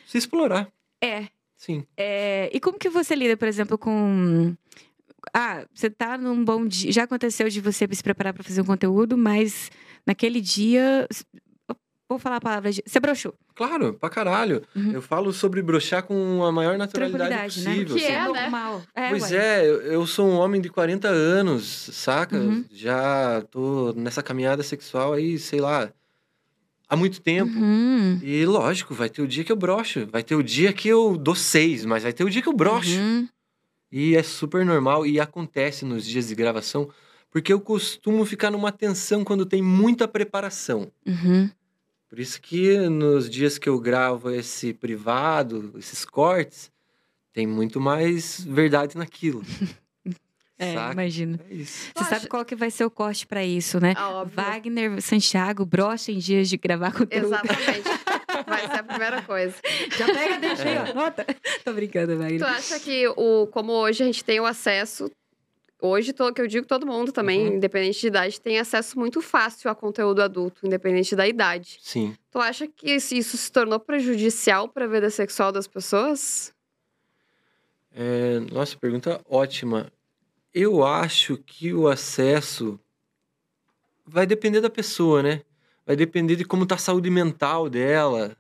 se explorar, É, sim. É, e como que você lida, por exemplo, com. Ah, você tá num bom dia. Já aconteceu de você se preparar para fazer um conteúdo, mas naquele dia vou falar a palavra de. Você broxou. Claro, pra caralho. Uhum. Eu falo sobre broxar com a maior naturalidade né? possível. Que assim. é, né? normal. É, Pois ué. é, eu, eu sou um homem de 40 anos, saca? Uhum. Já tô nessa caminhada sexual aí, sei lá, há muito tempo. Uhum. E lógico, vai ter o dia que eu broxo, vai ter o dia que eu dou seis, mas vai ter o dia que eu broxo. E é super normal e acontece nos dias de gravação, porque eu costumo ficar numa tensão quando tem muita preparação. Uhum. Por isso que nos dias que eu gravo esse privado, esses cortes, tem muito mais verdade naquilo. É, Saca? imagino. É isso. Você acha- sabe qual que vai ser o corte pra isso, né? Ah. Wagner Santiago brocha em dias de gravar conteúdo. Exatamente. Vai ser a primeira coisa. Já pega, deixa aí, É. ó. Nota. Tô brincando, Tu Wagner. acha que o, como hoje a gente tem o acesso, hoje to- que eu digo todo mundo também, Uhum. independente de idade, tem acesso muito fácil a conteúdo adulto, independente da idade. Sim. Tu acha que isso isso se tornou prejudicial para a vida sexual das pessoas? É, nossa, pergunta ótima. Eu acho que o acesso vai depender da pessoa, né? Vai depender de como tá a saúde mental dela,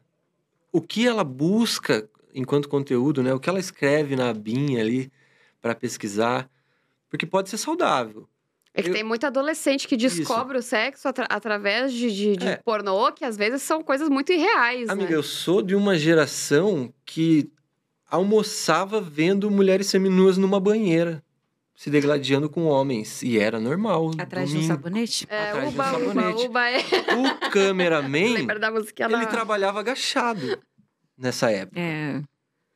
o que ela busca enquanto conteúdo, né? O que ela escreve na abinha ali para pesquisar, porque pode ser saudável. É que Eu- tem muito adolescente que descobre o sexo atra- através de, de, de É. pornô, que às vezes são coisas muito irreais, Amiga, né? eu sou de uma geração que almoçava vendo mulheres seminuas numa banheira, se degladiando com homens, e era normal. Atrás de um domingo. sabonete? É, atrás de um uba, uba, sabonete. uba, é. O cameraman, Lembra da música ele lá? trabalhava agachado nessa época, É.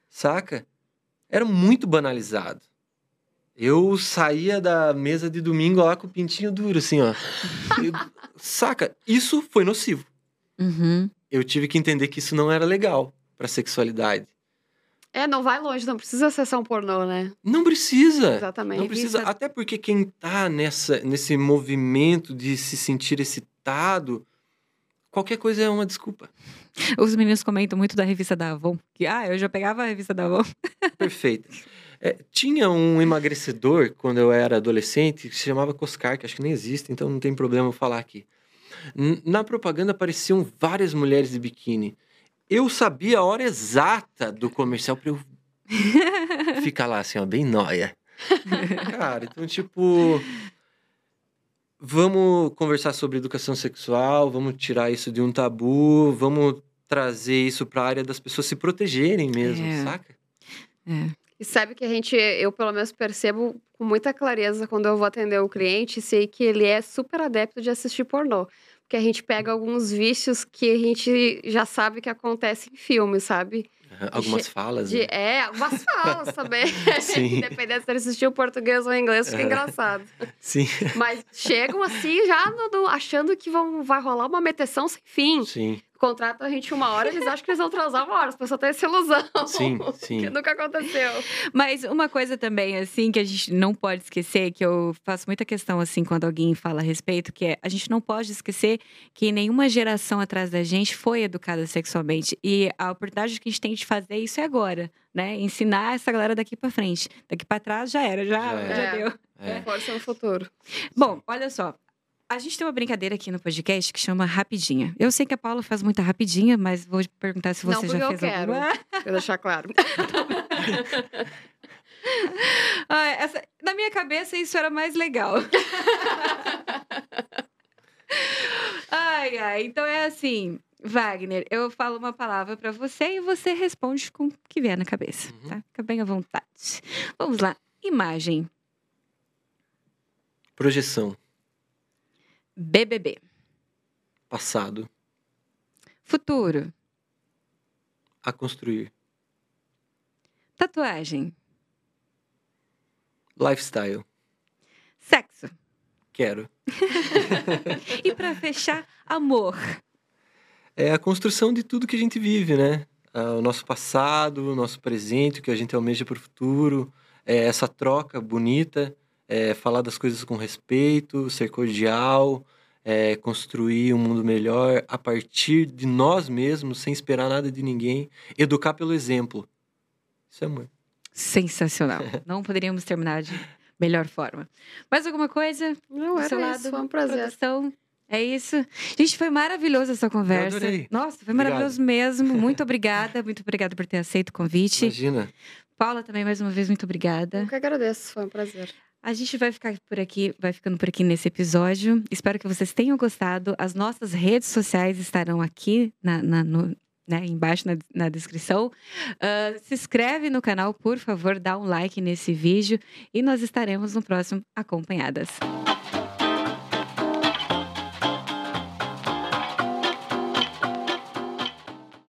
saca? Era muito banalizado. Eu saía da mesa de domingo lá com o pintinho duro, assim, ó. Eu- saca? Isso foi nocivo. Uhum. Eu tive que entender que isso não era legal pra sexualidade. É, não vai longe, não precisa acessar um pornô, né? Não precisa. Exatamente. Não precisa. Até porque quem tá nessa, nesse movimento de se sentir excitado, qualquer coisa é uma desculpa. Os meninos comentam muito da revista da Avon. Que, ah, eu já pegava a revista da Avon. Perfeita. É, tinha um emagrecedor quando eu era adolescente que se chamava Coscar, que acho que nem existe, então não tem problema eu falar aqui. Na propaganda apareciam várias mulheres de biquíni. Eu sabia a hora exata do comercial pra eu ficar lá assim, ó, bem nóia. Cara, então, tipo. Vamos conversar sobre educação sexual, vamos tirar isso de um tabu, vamos trazer isso pra área das pessoas se protegerem mesmo, É. saca? É. E sabe que a gente, eu pelo menos percebo com muita clareza quando eu vou atender o cliente, sei que ele é super adepto de assistir pornô. Porque a gente pega alguns vícios que a gente já sabe que acontece em filmes, sabe? Algumas falas. De, né? é, algumas falas também. Sim. Independente se ele assistiu português ou inglês, fica engraçado. Sim, Mas chegam assim, já no- no- achando que vão, vai rolar uma meteção sem fim. sim, Contratam a gente uma hora, eles acham que eles vão transar uma hora. As pessoas têm essa ilusão. sim, sim. Que nunca aconteceu. Mas uma coisa também, assim, que a gente não pode esquecer, que eu faço muita questão, assim, quando alguém fala a respeito, que é a gente não pode esquecer que nenhuma geração atrás da gente foi educada sexualmente. E a oportunidade que a gente tem de fazer isso é agora, né? Ensinar essa galera daqui pra frente. Daqui pra trás já era, já, Já já, era. deu. É. Força no futuro. Bom, olha só. A gente tem uma brincadeira aqui no podcast que chama Rapidinha. Eu sei que a Paula faz muita rapidinha, mas vou perguntar se Não, você porque já eu fez quero. alguma. Pra deixar claro. Ah, essa- na minha cabeça, isso era mais legal. ai, ai. Então é assim, Wagner, eu falo uma palavra pra você e você responde com o que vier na cabeça, Uhum. tá? Fica bem à vontade. Vamos lá. Imagem. Projeção, BBB. passado, Futuro. a construir, Tatuagem. lifestyle, Sexo. quero. E pra fechar, amor. É a construção de tudo que a gente vive, né? Ah, O nosso passado, o nosso presente, o que a gente almeja para o futuro, é essa troca bonita, é falar das coisas com respeito, ser cordial, é construir um mundo melhor a partir de nós mesmos, sem esperar nada de ninguém, educar pelo exemplo. Isso é amor. Sensacional. Não poderíamos terminar de melhor forma. Mais alguma coisa? Não, era seu isso. lado? Foi um prazer. Produção? É isso. Gente, foi maravilhosa essa conversa. adorei. Nossa, foi Obrigado. maravilhoso mesmo. Muito obrigada. Muito obrigada por ter aceito o convite. Imagina. Paula também, mais uma vez, muito obrigada. Eu que agradeço, foi um prazer. A gente vai ficar por aqui, vai ficando por aqui nesse episódio. Espero que vocês tenham gostado. As nossas redes sociais estarão aqui na, na- no- né, embaixo na, na descrição. Ah, se inscreve no canal, por favor, dá um like nesse vídeo e nós estaremos no próximo Acompanhadas.